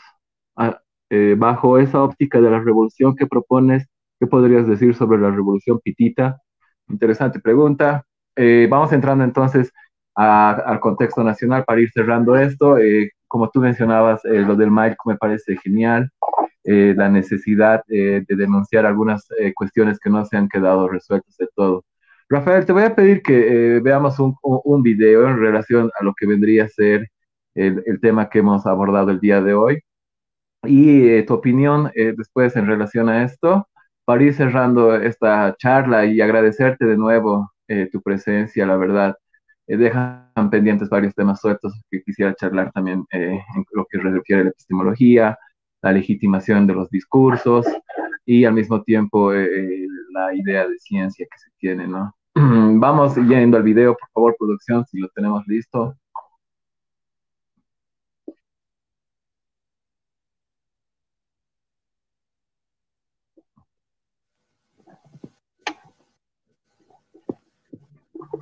Ah, eh, bajo esa óptica de la revolución que propones, ¿qué podrías decir sobre la revolución pitita? Interesante pregunta. Eh, vamos entrando entonces al contexto nacional para ir cerrando esto como tú mencionabas, eh, lo del MAIC me parece genial, eh, la necesidad eh, de denunciar algunas cuestiones que no se han quedado resueltas de todo. Rafael, te voy a pedir que veamos un, un, video en relación a lo que vendría a ser el, el tema que hemos abordado el día de hoy y tu opinión después en relación a esto, para ir cerrando esta charla y agradecerte de nuevo tu presencia, la verdad. Eh, dejan pendientes varios temas sueltos que quisiera charlar también eh, en lo que refiere a la epistemología, la legitimación de los discursos y al mismo tiempo eh, la idea de ciencia que se tiene, ¿no? Vamos yendo al video, por favor, producción, si lo tenemos listo.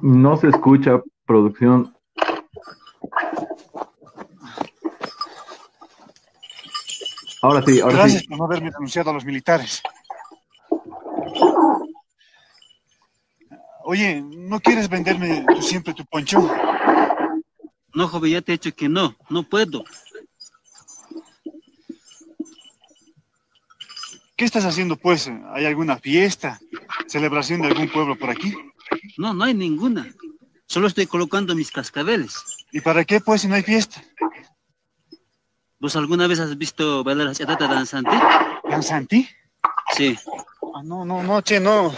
No se escucha, producción. Ahora sí, ahora Gracias por no haberme denunciado a los militares. Oye, ¿no quieres venderme tú siempre tu poncho? No, joven, ya te he dicho que no, no puedo. ¿Qué estás haciendo, pues? ¿Hay alguna fiesta? ¿Celebración de algún pueblo por aquí? No, no hay ninguna. Solo estoy colocando mis cascabeles. ¿Y para qué, pues, si no hay fiesta? ¿Vos alguna vez has visto bailar a Chatata danzante? ¿Danzante? Sí. Ah, no, no, no, che, no.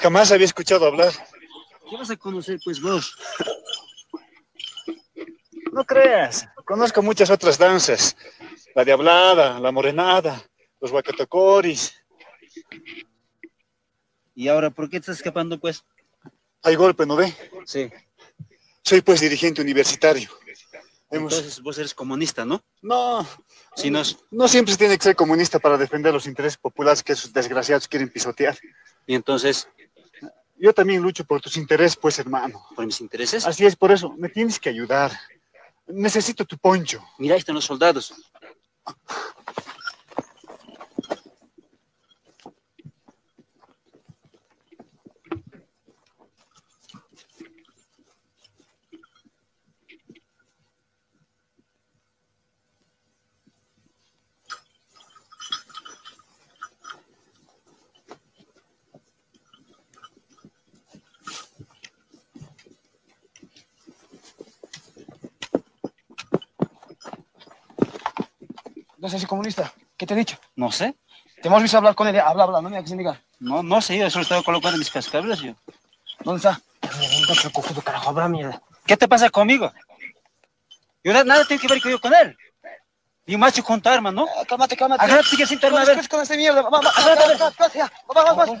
Jamás había escuchado hablar. ¿Qué vas a conocer, pues, vos? No creas. Conozco muchas otras danzas. La diablada, la morenada, los huacatocoris. ¿Y ahora por qué estás escapando, pues? Hay golpe, ¿no ve? Sí. Soy, pues, dirigente universitario. Entonces vos eres comunista, ¿no? No. Si no, no siempre se tiene que ser comunista para defender los intereses populares que esos desgraciados quieren pisotear. Y entonces... Yo también lucho por tus intereses, pues, hermano. ¿Por mis intereses? Así es, por eso, me tienes que ayudar. Necesito tu poncho. Mira, ahí están los soldados. No sé si comunista. ¿Qué te he dicho? No sé. Te hemos visto hablar con él. Habla, habla, no me hagas. No, no sé, yo solo estaba colocando mis cascabeles yo. ¿Dónde está? Mierda. ¿Qué te pasa conmigo? Yo nada tiene que ver yo con él. Y macho contar, hermano. Eh, cálmate, cálmate. Agárrate, sigue sin tornar. ¿Qué con esa mierda? Vamos, agárrate. Vamos, vamos.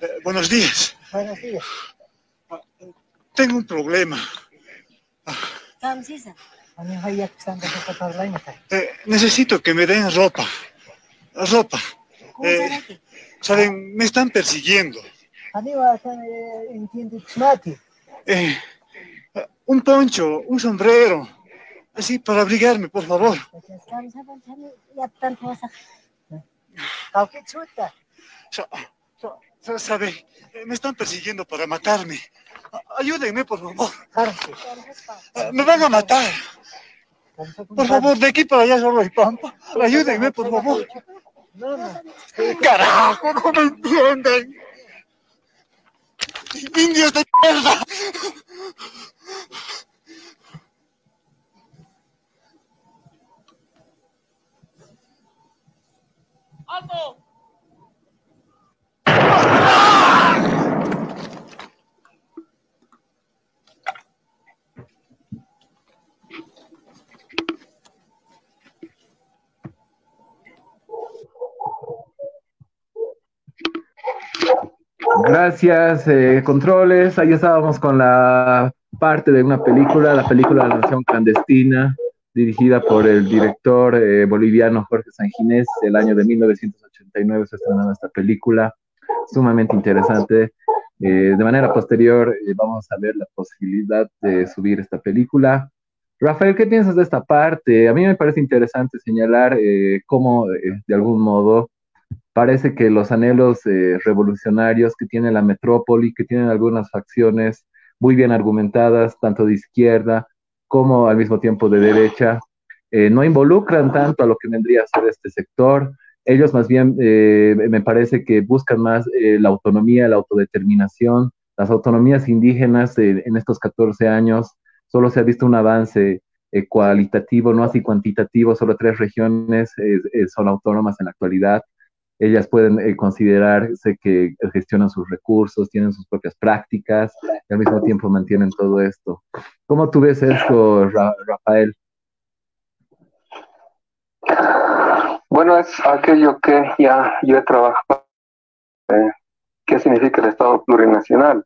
Eh, buenos días. Buenos días. Tengo un problema. Eh, necesito que me den ropa. Ropa. Eh, Saben, me están persiguiendo. Eh, eh, un poncho, un sombrero. Así para abrigarme, por favor. Sabe, me están persiguiendo para matarme. Ayúdenme, por favor. Me van a matar. Por favor, de aquí para allá solo hay pampa. Ayúdenme, por favor. Carajo, no me entienden. Indios de mierda. ¡Alto! Gracias, eh, controles. Ahí estábamos con la parte de una película, la película La Nación Clandestina, dirigida por el director eh, boliviano Jorge Sanginés. El año de 1989 se estrenó esta película, sumamente interesante. Eh, de manera posterior vamos a ver la posibilidad de subir esta película. Rafael, ¿qué piensas de esta parte? A mí me parece interesante señalar cómo, de algún modo, parece que los anhelos eh, revolucionarios que tiene la metrópoli, que tienen algunas facciones muy bien argumentadas, tanto de izquierda como al mismo tiempo de derecha, eh, no involucran tanto a lo que vendría a ser este sector. Ellos más bien eh, me parece que buscan más la autonomía, la autodeterminación. Las autonomías indígenas en estos 14 años solo se ha visto un avance cualitativo, no así cuantitativo, solo tres regiones son autónomas en la actualidad ellas pueden eh, considerarse que gestionan sus recursos, tienen sus propias prácticas y al mismo tiempo mantienen todo esto. ¿Cómo tú ves esto, Ra Rafael? Bueno, es aquello que ya yo he trabajado. Eh, ¿Qué significa el Estado plurinacional?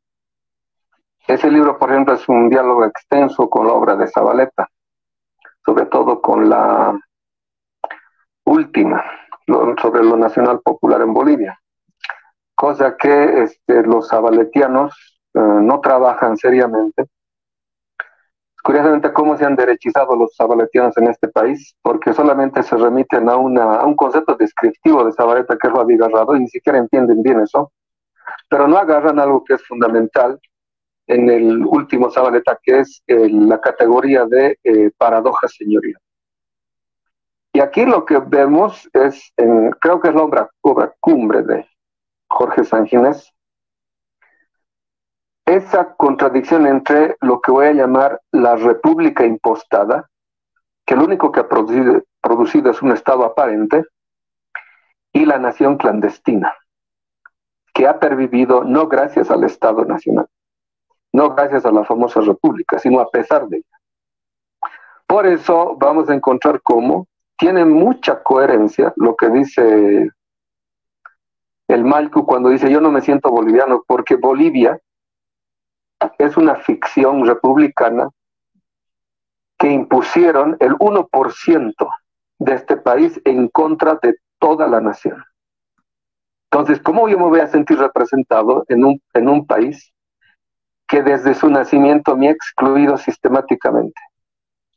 Ese libro, por ejemplo, es un diálogo extenso con la obra de Zabaleta, sobre todo con la última, sobre lo nacional popular en Bolivia. Cosa que este, los zabaletianos eh, no trabajan seriamente. Curiosamente, ¿cómo se han derechizado los zabaletianos en este país? Porque solamente se remiten a un concepto descriptivo de Zabaleta que es lo abigarrado y ni siquiera entienden bien eso. Pero no agarran algo que es fundamental en el último Zabaleta, que es eh, la categoría de eh, paradoja señorial. Y aquí lo que vemos es, creo que es la obra, obra cumbre de Jorge Sanginés, esa contradicción entre lo que voy a llamar la república impostada, que lo único que ha producido, producido es un Estado aparente, y la nación clandestina, que ha pervivido no gracias al Estado nacional, no gracias a la famosa república, sino a pesar de ella. Por eso vamos a encontrar cómo tiene mucha coherencia lo que dice el Malcu cuando dice yo no me siento boliviano, porque Bolivia es una ficción republicana que impusieron el 1% de este país en contra de toda la nación. Entonces, ¿cómo yo me voy a sentir representado en un, en un país que desde su nacimiento me ha excluido sistemáticamente?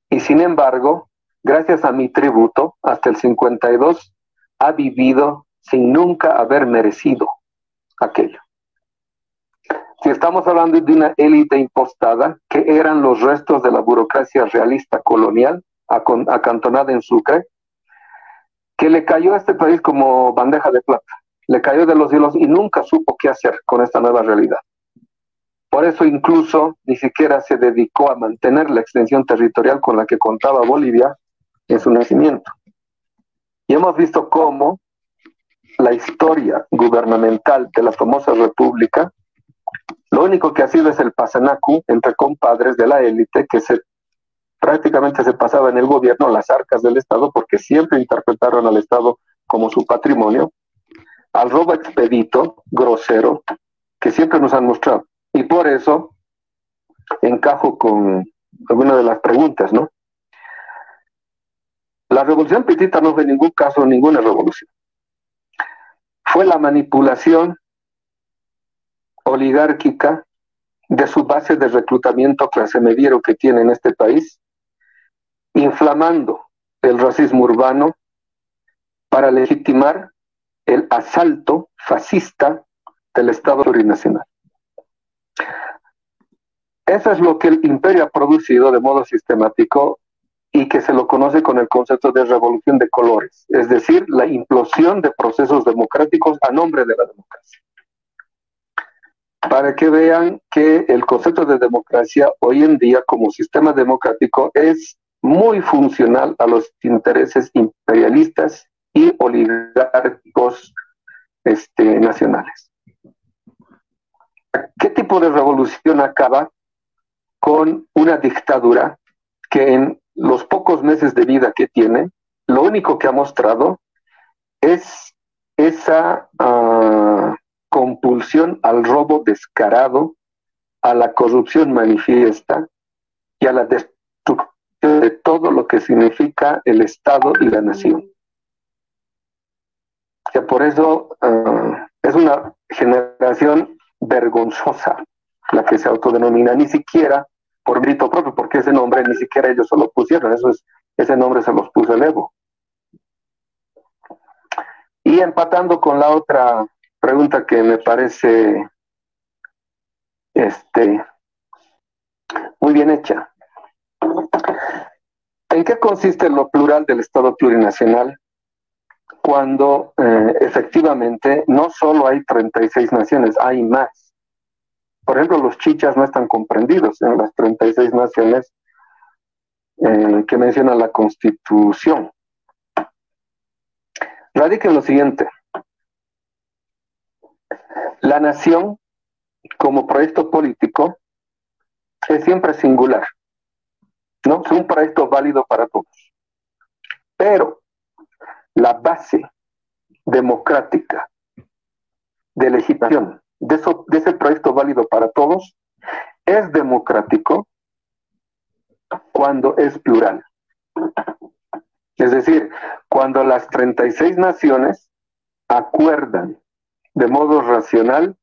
Y sin embargo, gracias a mi tributo, hasta el 52, ha vivido sin nunca haber merecido aquello. Si estamos hablando de una élite impostada, que eran los restos de la burocracia realista colonial acantonada en Sucre, que le cayó a este país como bandeja de plata, le cayó de los cielos y nunca supo qué hacer con esta nueva realidad. Por eso incluso ni siquiera se dedicó a mantener la extensión territorial con la que contaba Bolivia en su nacimiento. Y hemos visto cómo la historia gubernamental de la famosa república, lo único que ha sido es el pasanacu entre compadres de la élite que prácticamente se pasaba en el gobierno las arcas del Estado porque siempre interpretaron al Estado como su patrimonio, al robo expedito, grosero, que siempre nos han mostrado. Y por eso encajo con alguna de las preguntas, ¿no? La revolución petita no fue en ningún caso ninguna revolución. Fue la manipulación oligárquica de su base de reclutamiento clase mediero que tiene en este país, inflamando el racismo urbano para legitimar el asalto fascista del Estado plurinacional. Eso es lo que el imperio ha producido de modo sistemático y que se lo conoce con el concepto de revolución de colores, es decir, la implosión de procesos democráticos a nombre de la democracia. Para que vean que el concepto de democracia hoy en día como sistema democrático es muy funcional a los intereses imperialistas y oligárquicos este, nacionales. ¿Qué tipo de revolución acaba con una dictadura que en los pocos meses de vida que tiene, lo único que ha mostrado es esa uh, compulsión al robo descarado, a la corrupción manifiesta y a la destrucción de todo lo que significa el Estado y la nación. Que por eso uh, es una generación vergonzosa la que se autodenomina, ni siquiera por grito propio, porque ese nombre ni siquiera ellos se lo pusieron, eso es, ese nombre se los puso el Evo. Y empatando con la otra pregunta que me parece este, muy bien hecha. ¿En qué consiste lo plural del Estado plurinacional cuando eh, efectivamente no solo hay 36 naciones, hay más? Por ejemplo, los chichas no están comprendidos en las 36 naciones eh, que menciona la Constitución. Radica en lo siguiente. La nación, como proyecto político, es siempre singular. ¿no? Es un proyecto válido para todos. Pero la base democrática de legitimación de, eso, de ese proyecto válido para todos es democrático cuando es plural. Es decir, cuando las 36 naciones acuerdan de modo racional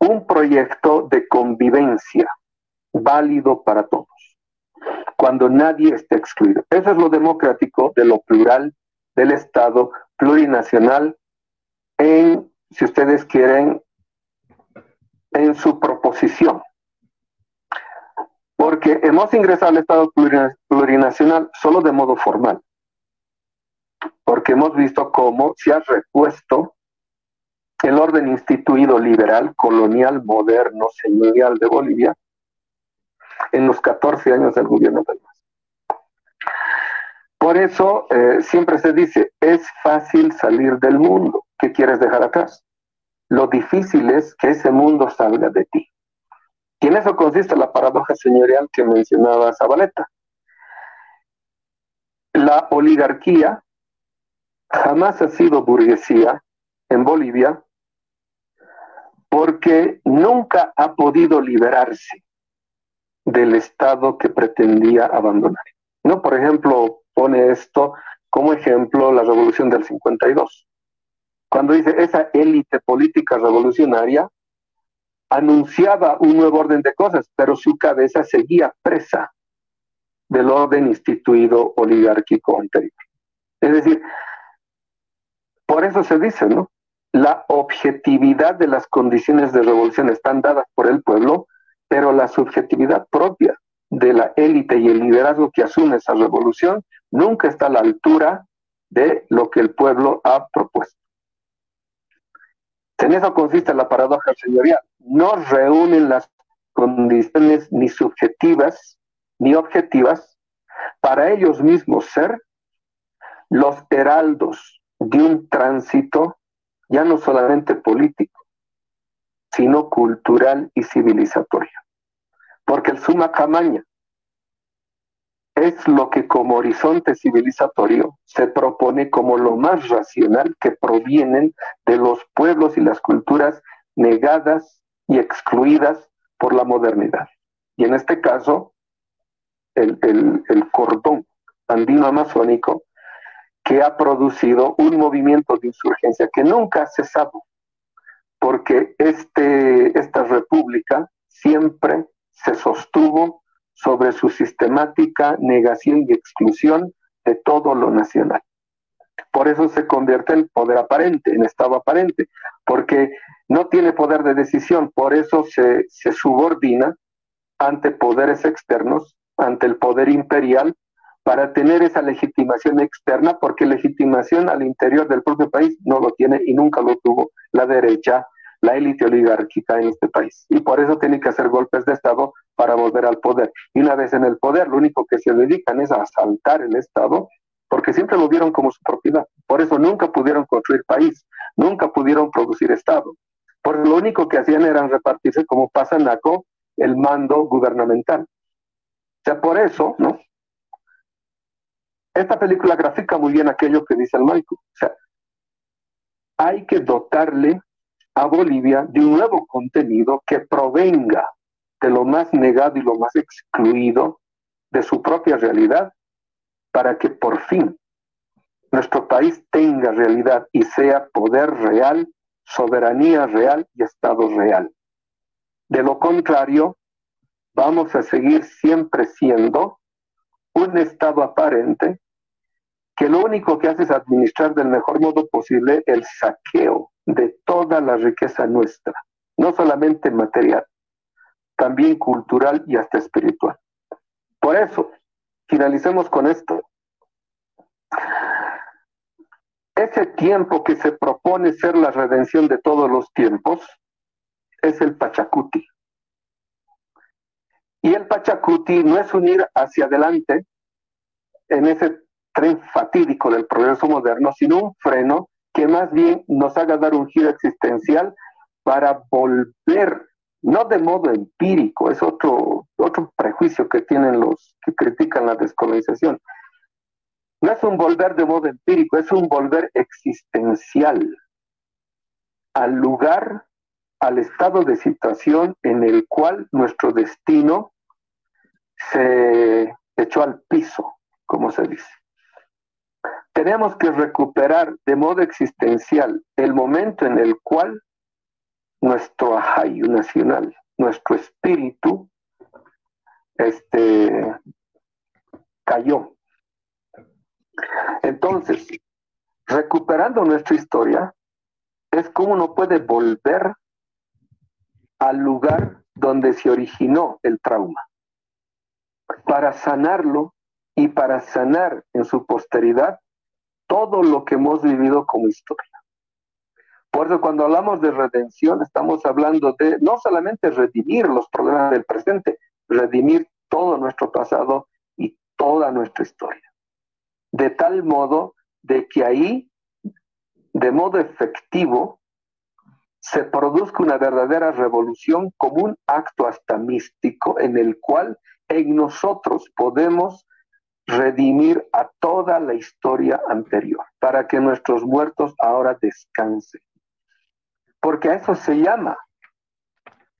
un proyecto de convivencia válido para todos, cuando nadie está excluido. Eso es lo democrático de lo plural del Estado plurinacional en, si ustedes quieren, en su proposición. Porque hemos ingresado al Estado plurinacional solo de modo formal. Porque hemos visto cómo se ha repuesto el orden instituido liberal, colonial, moderno, señorial de Bolivia en los 14 años del gobierno MAS. Por eso eh, siempre se dice, es fácil salir del mundo. ¿Qué quieres dejar atrás? Lo difícil es que ese mundo salga de ti. Y en eso consiste la paradoja señorial que mencionaba Zabaleta. La oligarquía jamás ha sido burguesía en Bolivia porque nunca ha podido liberarse del Estado que pretendía abandonar. No, por ejemplo, pone esto como ejemplo la revolución del 52, cuando dice esa élite política revolucionaria anunciaba un nuevo orden de cosas, pero su cabeza seguía presa del orden instituido oligárquico anterior. Es decir, por eso se dice, ¿no? la objetividad de las condiciones de revolución están dadas por el pueblo, pero la subjetividad propia de la élite y el liderazgo que asume esa revolución nunca está a la altura de lo que el pueblo ha propuesto. En eso consiste la paradoja señorial. No reúnen las condiciones ni subjetivas ni objetivas para ellos mismos ser los heraldos de un tránsito ya no solamente político, sino cultural y civilizatorio. Porque el suma camaña es lo que como horizonte civilizatorio se propone como lo más racional que provienen de los pueblos y las culturas negadas y excluidas por la modernidad. Y en este caso, el, el cordón andino amazónico que ha producido un movimiento de insurgencia que nunca ha cesado, porque este, esta república siempre se sostuvo sobre su sistemática negación y exclusión de todo lo nacional. Por eso se convierte en poder aparente, en estado aparente, porque no tiene poder de decisión, por eso se, subordina ante poderes externos, ante el poder imperial, para tener esa legitimación externa, porque legitimación al interior del propio país no lo tiene y nunca lo tuvo la derecha, la élite oligárquica en este país. Y por eso tiene que hacer golpes de Estado para volver al poder. Y una vez en el poder, lo único que se dedican es a asaltar el Estado, porque siempre lo vieron como su propiedad. Por eso nunca pudieron construir país, nunca pudieron producir Estado. Por lo único que hacían era repartirse como pasanaco el mando gubernamental. O sea, por eso, ¿no? Esta película grafica muy bien aquello que dice el Maico. O sea, hay que dotarle a Bolivia de un nuevo contenido que provenga de lo más negado y lo más excluido de su propia realidad para que por fin nuestro país tenga realidad y sea poder real, soberanía real y Estado real. De lo contrario, vamos a seguir siempre siendo un Estado aparente que lo único que hace es administrar del mejor modo posible el saqueo de toda la riqueza nuestra, no solamente material, también cultural y hasta espiritual. Por eso, finalicemos con esto. Ese tiempo que se propone ser la redención de todos los tiempos es el Pachacuti. Y el Pachacuti no es unir hacia adelante en ese tren fatídico del progreso moderno, sino un freno que más bien nos haga dar un giro existencial para volver, no de modo empírico, es otro, otro prejuicio que tienen los que critican la descolonización, No es un volver de modo empírico, es un volver existencial al lugar, al estado de situación en el cual nuestro destino se echó al piso, como se dice. Tenemos que recuperar de modo existencial el momento en el cual nuestro ajayo nacional, nuestro espíritu, este, cayó. Entonces, recuperando nuestra historia, es como uno puede volver al lugar donde se originó el trauma, para sanarlo y para sanar en su posteridad todo lo que hemos vivido como historia. Por eso cuando hablamos de redención estamos hablando de no solamente redimir los problemas del presente, redimir todo nuestro pasado y toda nuestra historia. De tal modo de que ahí, de modo efectivo, se produzca una verdadera revolución como un acto hasta místico en el cual en nosotros podemos redimir a toda la historia anterior, para que nuestros muertos ahora descansen. Porque a eso se llama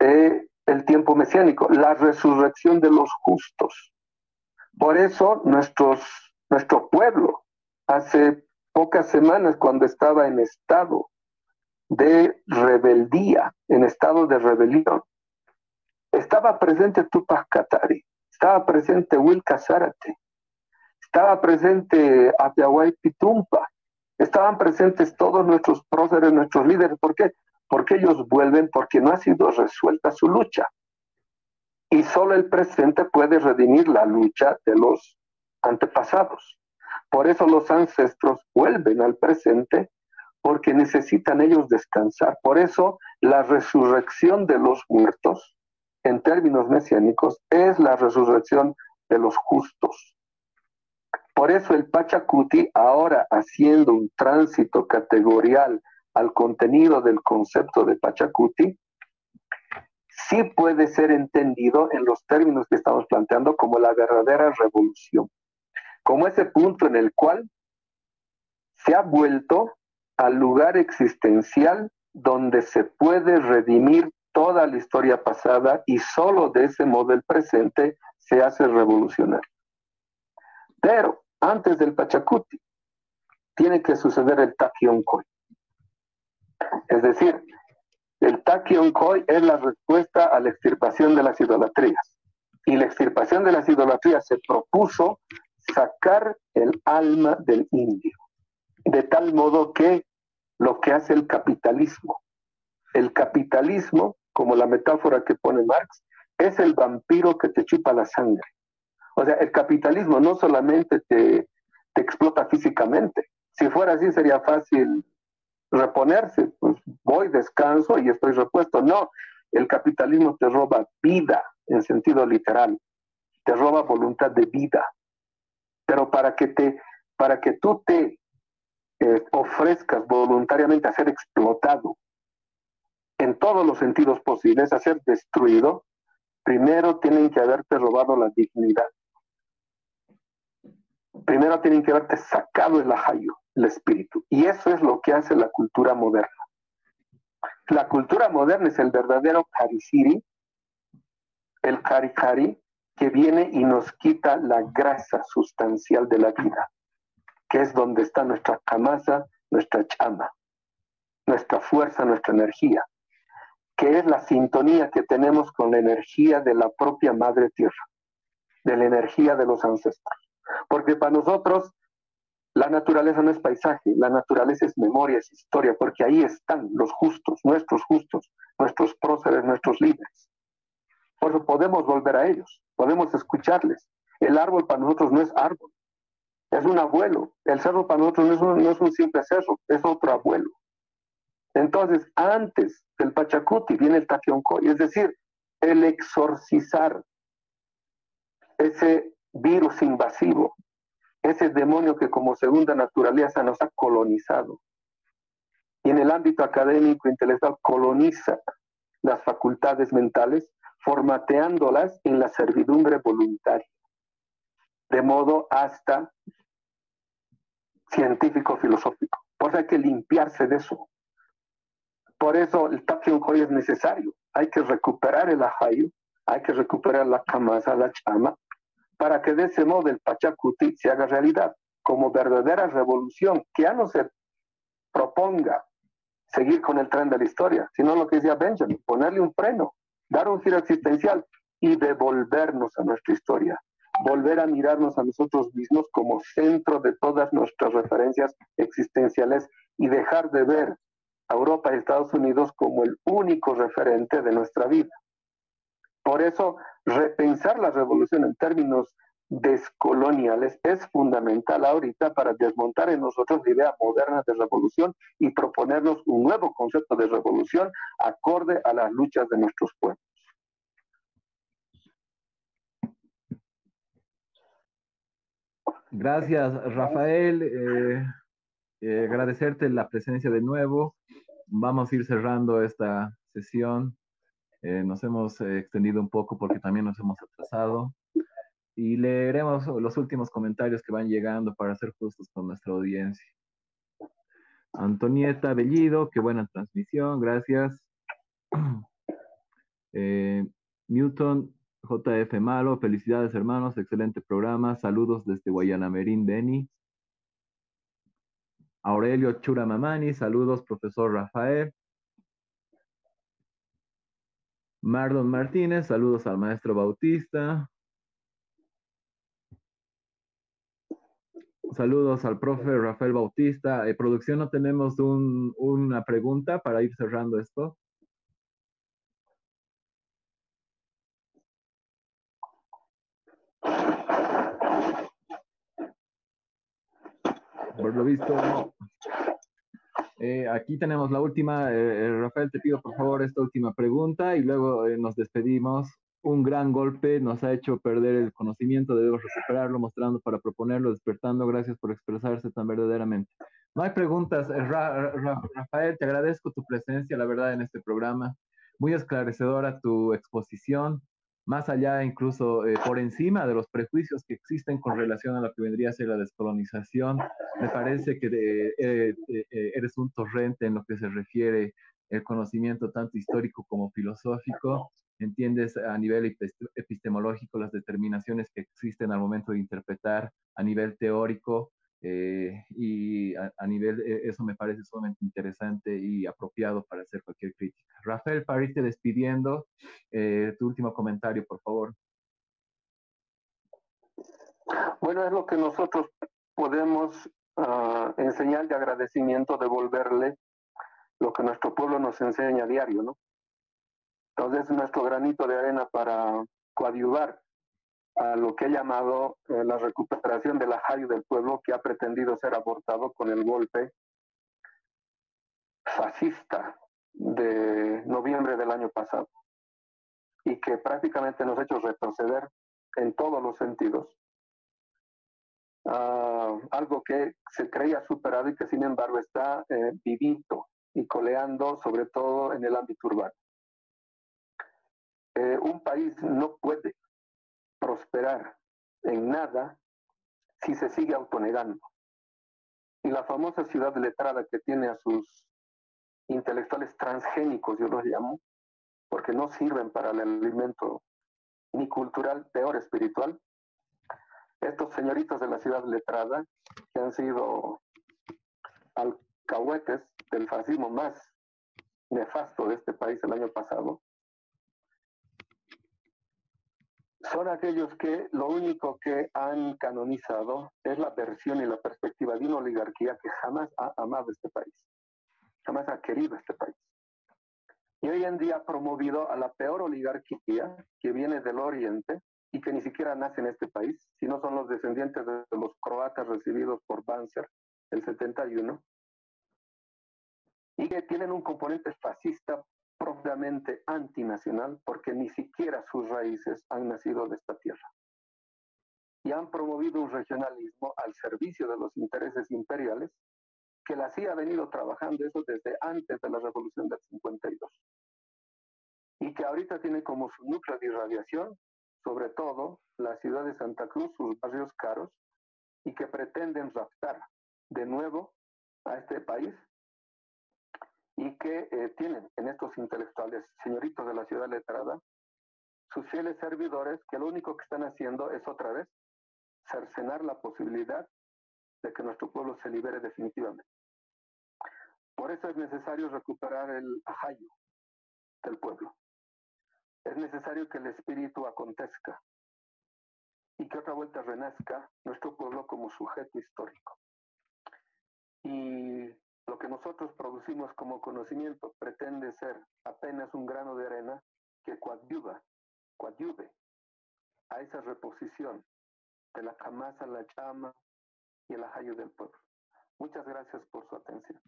eh, el tiempo mesiánico, la resurrección de los justos. Por eso nuestros, nuestro pueblo, hace pocas semanas cuando estaba en estado de rebeldía, en estado de rebelión, estaba presente Tupac Katari, estaba presente Wilka Zárate, estaba presente Apiahuay Pitumpa, estaban presentes todos nuestros próceres, nuestros líderes. ¿Por qué? Porque ellos vuelven porque no ha sido resuelta su lucha. Y solo el presente puede redimir la lucha de los antepasados. Por eso los ancestros vuelven al presente porque necesitan ellos descansar. Por eso la resurrección de los muertos, en términos mesiánicos, es la resurrección de los justos. Por eso el Pachacuti, ahora haciendo un tránsito categorial al contenido del concepto de Pachacuti, sí puede ser entendido en los términos que estamos planteando como la verdadera revolución, como ese punto en el cual se ha vuelto al lugar existencial donde se puede redimir toda la historia pasada y solo de ese modo el presente se hace revolucionario. Pero antes del Pachacuti tiene que suceder el Takionkoi. Es decir, el Takionkoi es la respuesta a la extirpación de las idolatrías. Y la extirpación de las idolatrías se propuso sacar el alma del indio. De tal modo que lo que hace el capitalismo, el capitalismo, como la metáfora que pone Marx, es el vampiro que te chupa la sangre. O sea, el capitalismo no solamente te, te explota físicamente. Si fuera así sería fácil reponerse, pues voy, descanso y estoy repuesto. No, el capitalismo te roba vida en sentido literal, te roba voluntad de vida. Pero para que te, para que tú te eh, ofrezcas voluntariamente a ser explotado en todos los sentidos posibles, a ser destruido, primero tienen que haberte robado la dignidad primero tienen que haberte sacado el ajayo, el espíritu. Y eso es lo que hace la cultura moderna. La cultura moderna es el verdadero karikiri, el karikari, que viene y nos quita la grasa sustancial de la vida, que es donde está nuestra camasa, nuestra chama, nuestra fuerza, nuestra energía, que es la sintonía que tenemos con la energía de la propia madre tierra, de la energía de los ancestros. Porque para nosotros la naturaleza no es paisaje, la naturaleza es memoria, es historia, porque ahí están los justos, nuestros justos, nuestros próceres, nuestros líderes. Por eso podemos volver a ellos, podemos escucharles. El árbol para nosotros no es árbol, es un abuelo. El cerro para nosotros no es un, no es un simple cerro, es otro abuelo. Entonces, antes del Pachacuti viene el Taquioncoy, es decir, el exorcizar ese virus invasivo, ese demonio que como segunda naturaleza nos ha colonizado. Y en el ámbito académico, intelectual, coloniza las facultades mentales, formateándolas en la servidumbre voluntaria. De modo hasta científico-filosófico. Por eso hay que limpiarse de eso. Por eso el Tapiunjoy es necesario. Hay que recuperar el ajayo, hay que recuperar la camasa, la chama, para que de ese modo el Pachacuti se haga realidad como verdadera revolución, que ya no se proponga seguir con el tren de la historia, sino lo que decía Benjamin, ponerle un freno, dar un giro existencial y devolvernos a nuestra historia, volver a mirarnos a nosotros mismos como centro de todas nuestras referencias existenciales y dejar de ver a Europa y Estados Unidos como el único referente de nuestra vida. Por eso, repensar la revolución en términos descoloniales es fundamental ahorita para desmontar en nosotros la idea moderna de revolución y proponernos un nuevo concepto de revolución acorde a las luchas de nuestros pueblos. Gracias, Rafael. Eh, eh, agradecerte la presencia de nuevo. Vamos a ir cerrando esta sesión. Eh, nos hemos eh, extendido un poco porque también nos hemos atrasado. Y leeremos los últimos comentarios que van llegando para ser justos con nuestra audiencia. Antonieta Bellido, qué buena transmisión, gracias. Eh, Newton JF Malo, felicidades hermanos, excelente programa, saludos desde Guayanamerín, Beni. Aurelio Churamamani, saludos, profesor Rafael. Mardon Martínez, saludos al maestro Bautista. Saludos al profe Rafael Bautista. Eh, producción, ¿no tenemos un, una pregunta para ir cerrando esto? Por lo visto. Eh, aquí tenemos la última. Eh, eh, Rafael, te pido por favor esta última pregunta y luego eh, nos despedimos. Un gran golpe nos ha hecho perder el conocimiento, debemos recuperarlo, mostrando para proponerlo, despertando. Gracias por expresarse tan verdaderamente. No hay preguntas. Eh, Ra- Ra- Rafael, te agradezco tu presencia, la verdad, en este programa. Muy esclarecedora tu exposición, más allá incluso eh, por encima de los prejuicios que existen con relación a lo que vendría a ser la descolonización. Me parece que de- eh, eh, eres un torrente en lo que se refiere el conocimiento tanto histórico como filosófico. Entiendes a nivel epist- epistemológico las determinaciones que existen al momento de interpretar a nivel teórico eh, y a, a nivel, eh, eso me parece sumamente interesante y apropiado para hacer cualquier crítica. Rafael, para irte despidiendo, eh, tu último comentario, por favor. Bueno, es lo que nosotros podemos ah, enseñar de agradecimiento, devolverle lo que nuestro pueblo nos enseña a diario, ¿no? Entonces, nuestro granito de arena para coadyuvar a lo que he llamado eh, la recuperación del ajayo del pueblo que ha pretendido ser abortado con el golpe fascista de noviembre del año pasado y que prácticamente nos ha hecho retroceder en todos los sentidos. Algo que se creía superado y que sin embargo está eh, vivito y coleando sobre todo en el ámbito urbano. Eh, un país no puede prosperar en nada si se sigue autonegando. Y la famosa ciudad letrada que tiene a sus intelectuales transgénicos, yo los llamo, porque no sirven para el alimento ni cultural, peor espiritual. Estos señoritos de la ciudad letrada, que han sido alcahuetes del fascismo más nefasto de este país el año pasado, son aquellos que lo único que han canonizado es la versión y la perspectiva de una oligarquía que jamás ha amado este país, jamás ha querido este país. Y hoy en día ha promovido a la peor oligarquía que viene del oriente y que ni siquiera nace en este país, sino son los descendientes de los croatas recibidos por Banzer el 71, y que tienen un componente fascista propiamente antinacional porque ni siquiera sus raíces han nacido de esta tierra. Y han promovido un regionalismo al servicio de los intereses imperiales que la CIA ha venido trabajando eso desde antes de la revolución del 52. Y que ahorita tiene como su núcleo de irradiación, sobre todo, la ciudad de Santa Cruz, sus barrios caros, y que pretenden raptar de nuevo a este país y que eh, tienen en estos intelectuales, señoritos de la ciudad letrada, sus fieles servidores que lo único que están haciendo es otra vez cercenar la posibilidad de que nuestro pueblo se libere definitivamente. Por eso es necesario recuperar el ajayo del pueblo. Es necesario que el espíritu acontezca y que otra vuelta renazca nuestro pueblo como sujeto histórico. Y lo que nosotros producimos como conocimiento pretende ser apenas un grano de arena que coadyuva, coadyuve a esa reposición de la camasa, la llama y el ajayo del pueblo. Muchas gracias por su atención.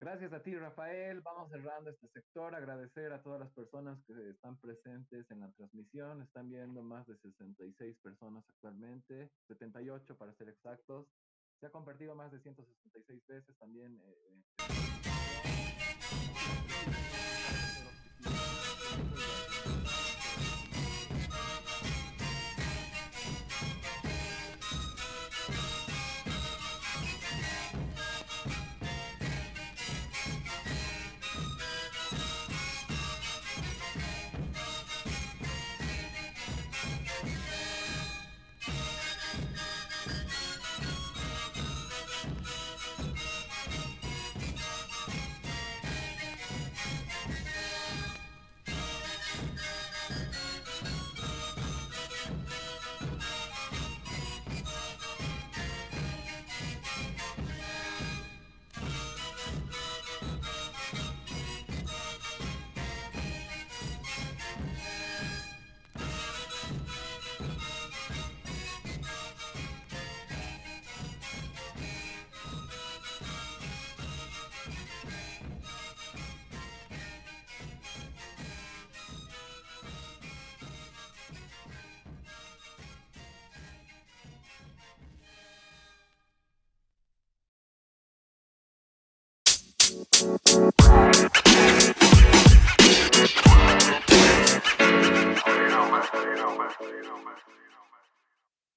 Gracias a ti, Rafael. Vamos cerrando este sector. Agradecer a todas las personas que están presentes en la transmisión. Están viendo más de 66 personas actualmente, 78 para ser exactos. Se ha compartido más de 166 veces también. eh, eh,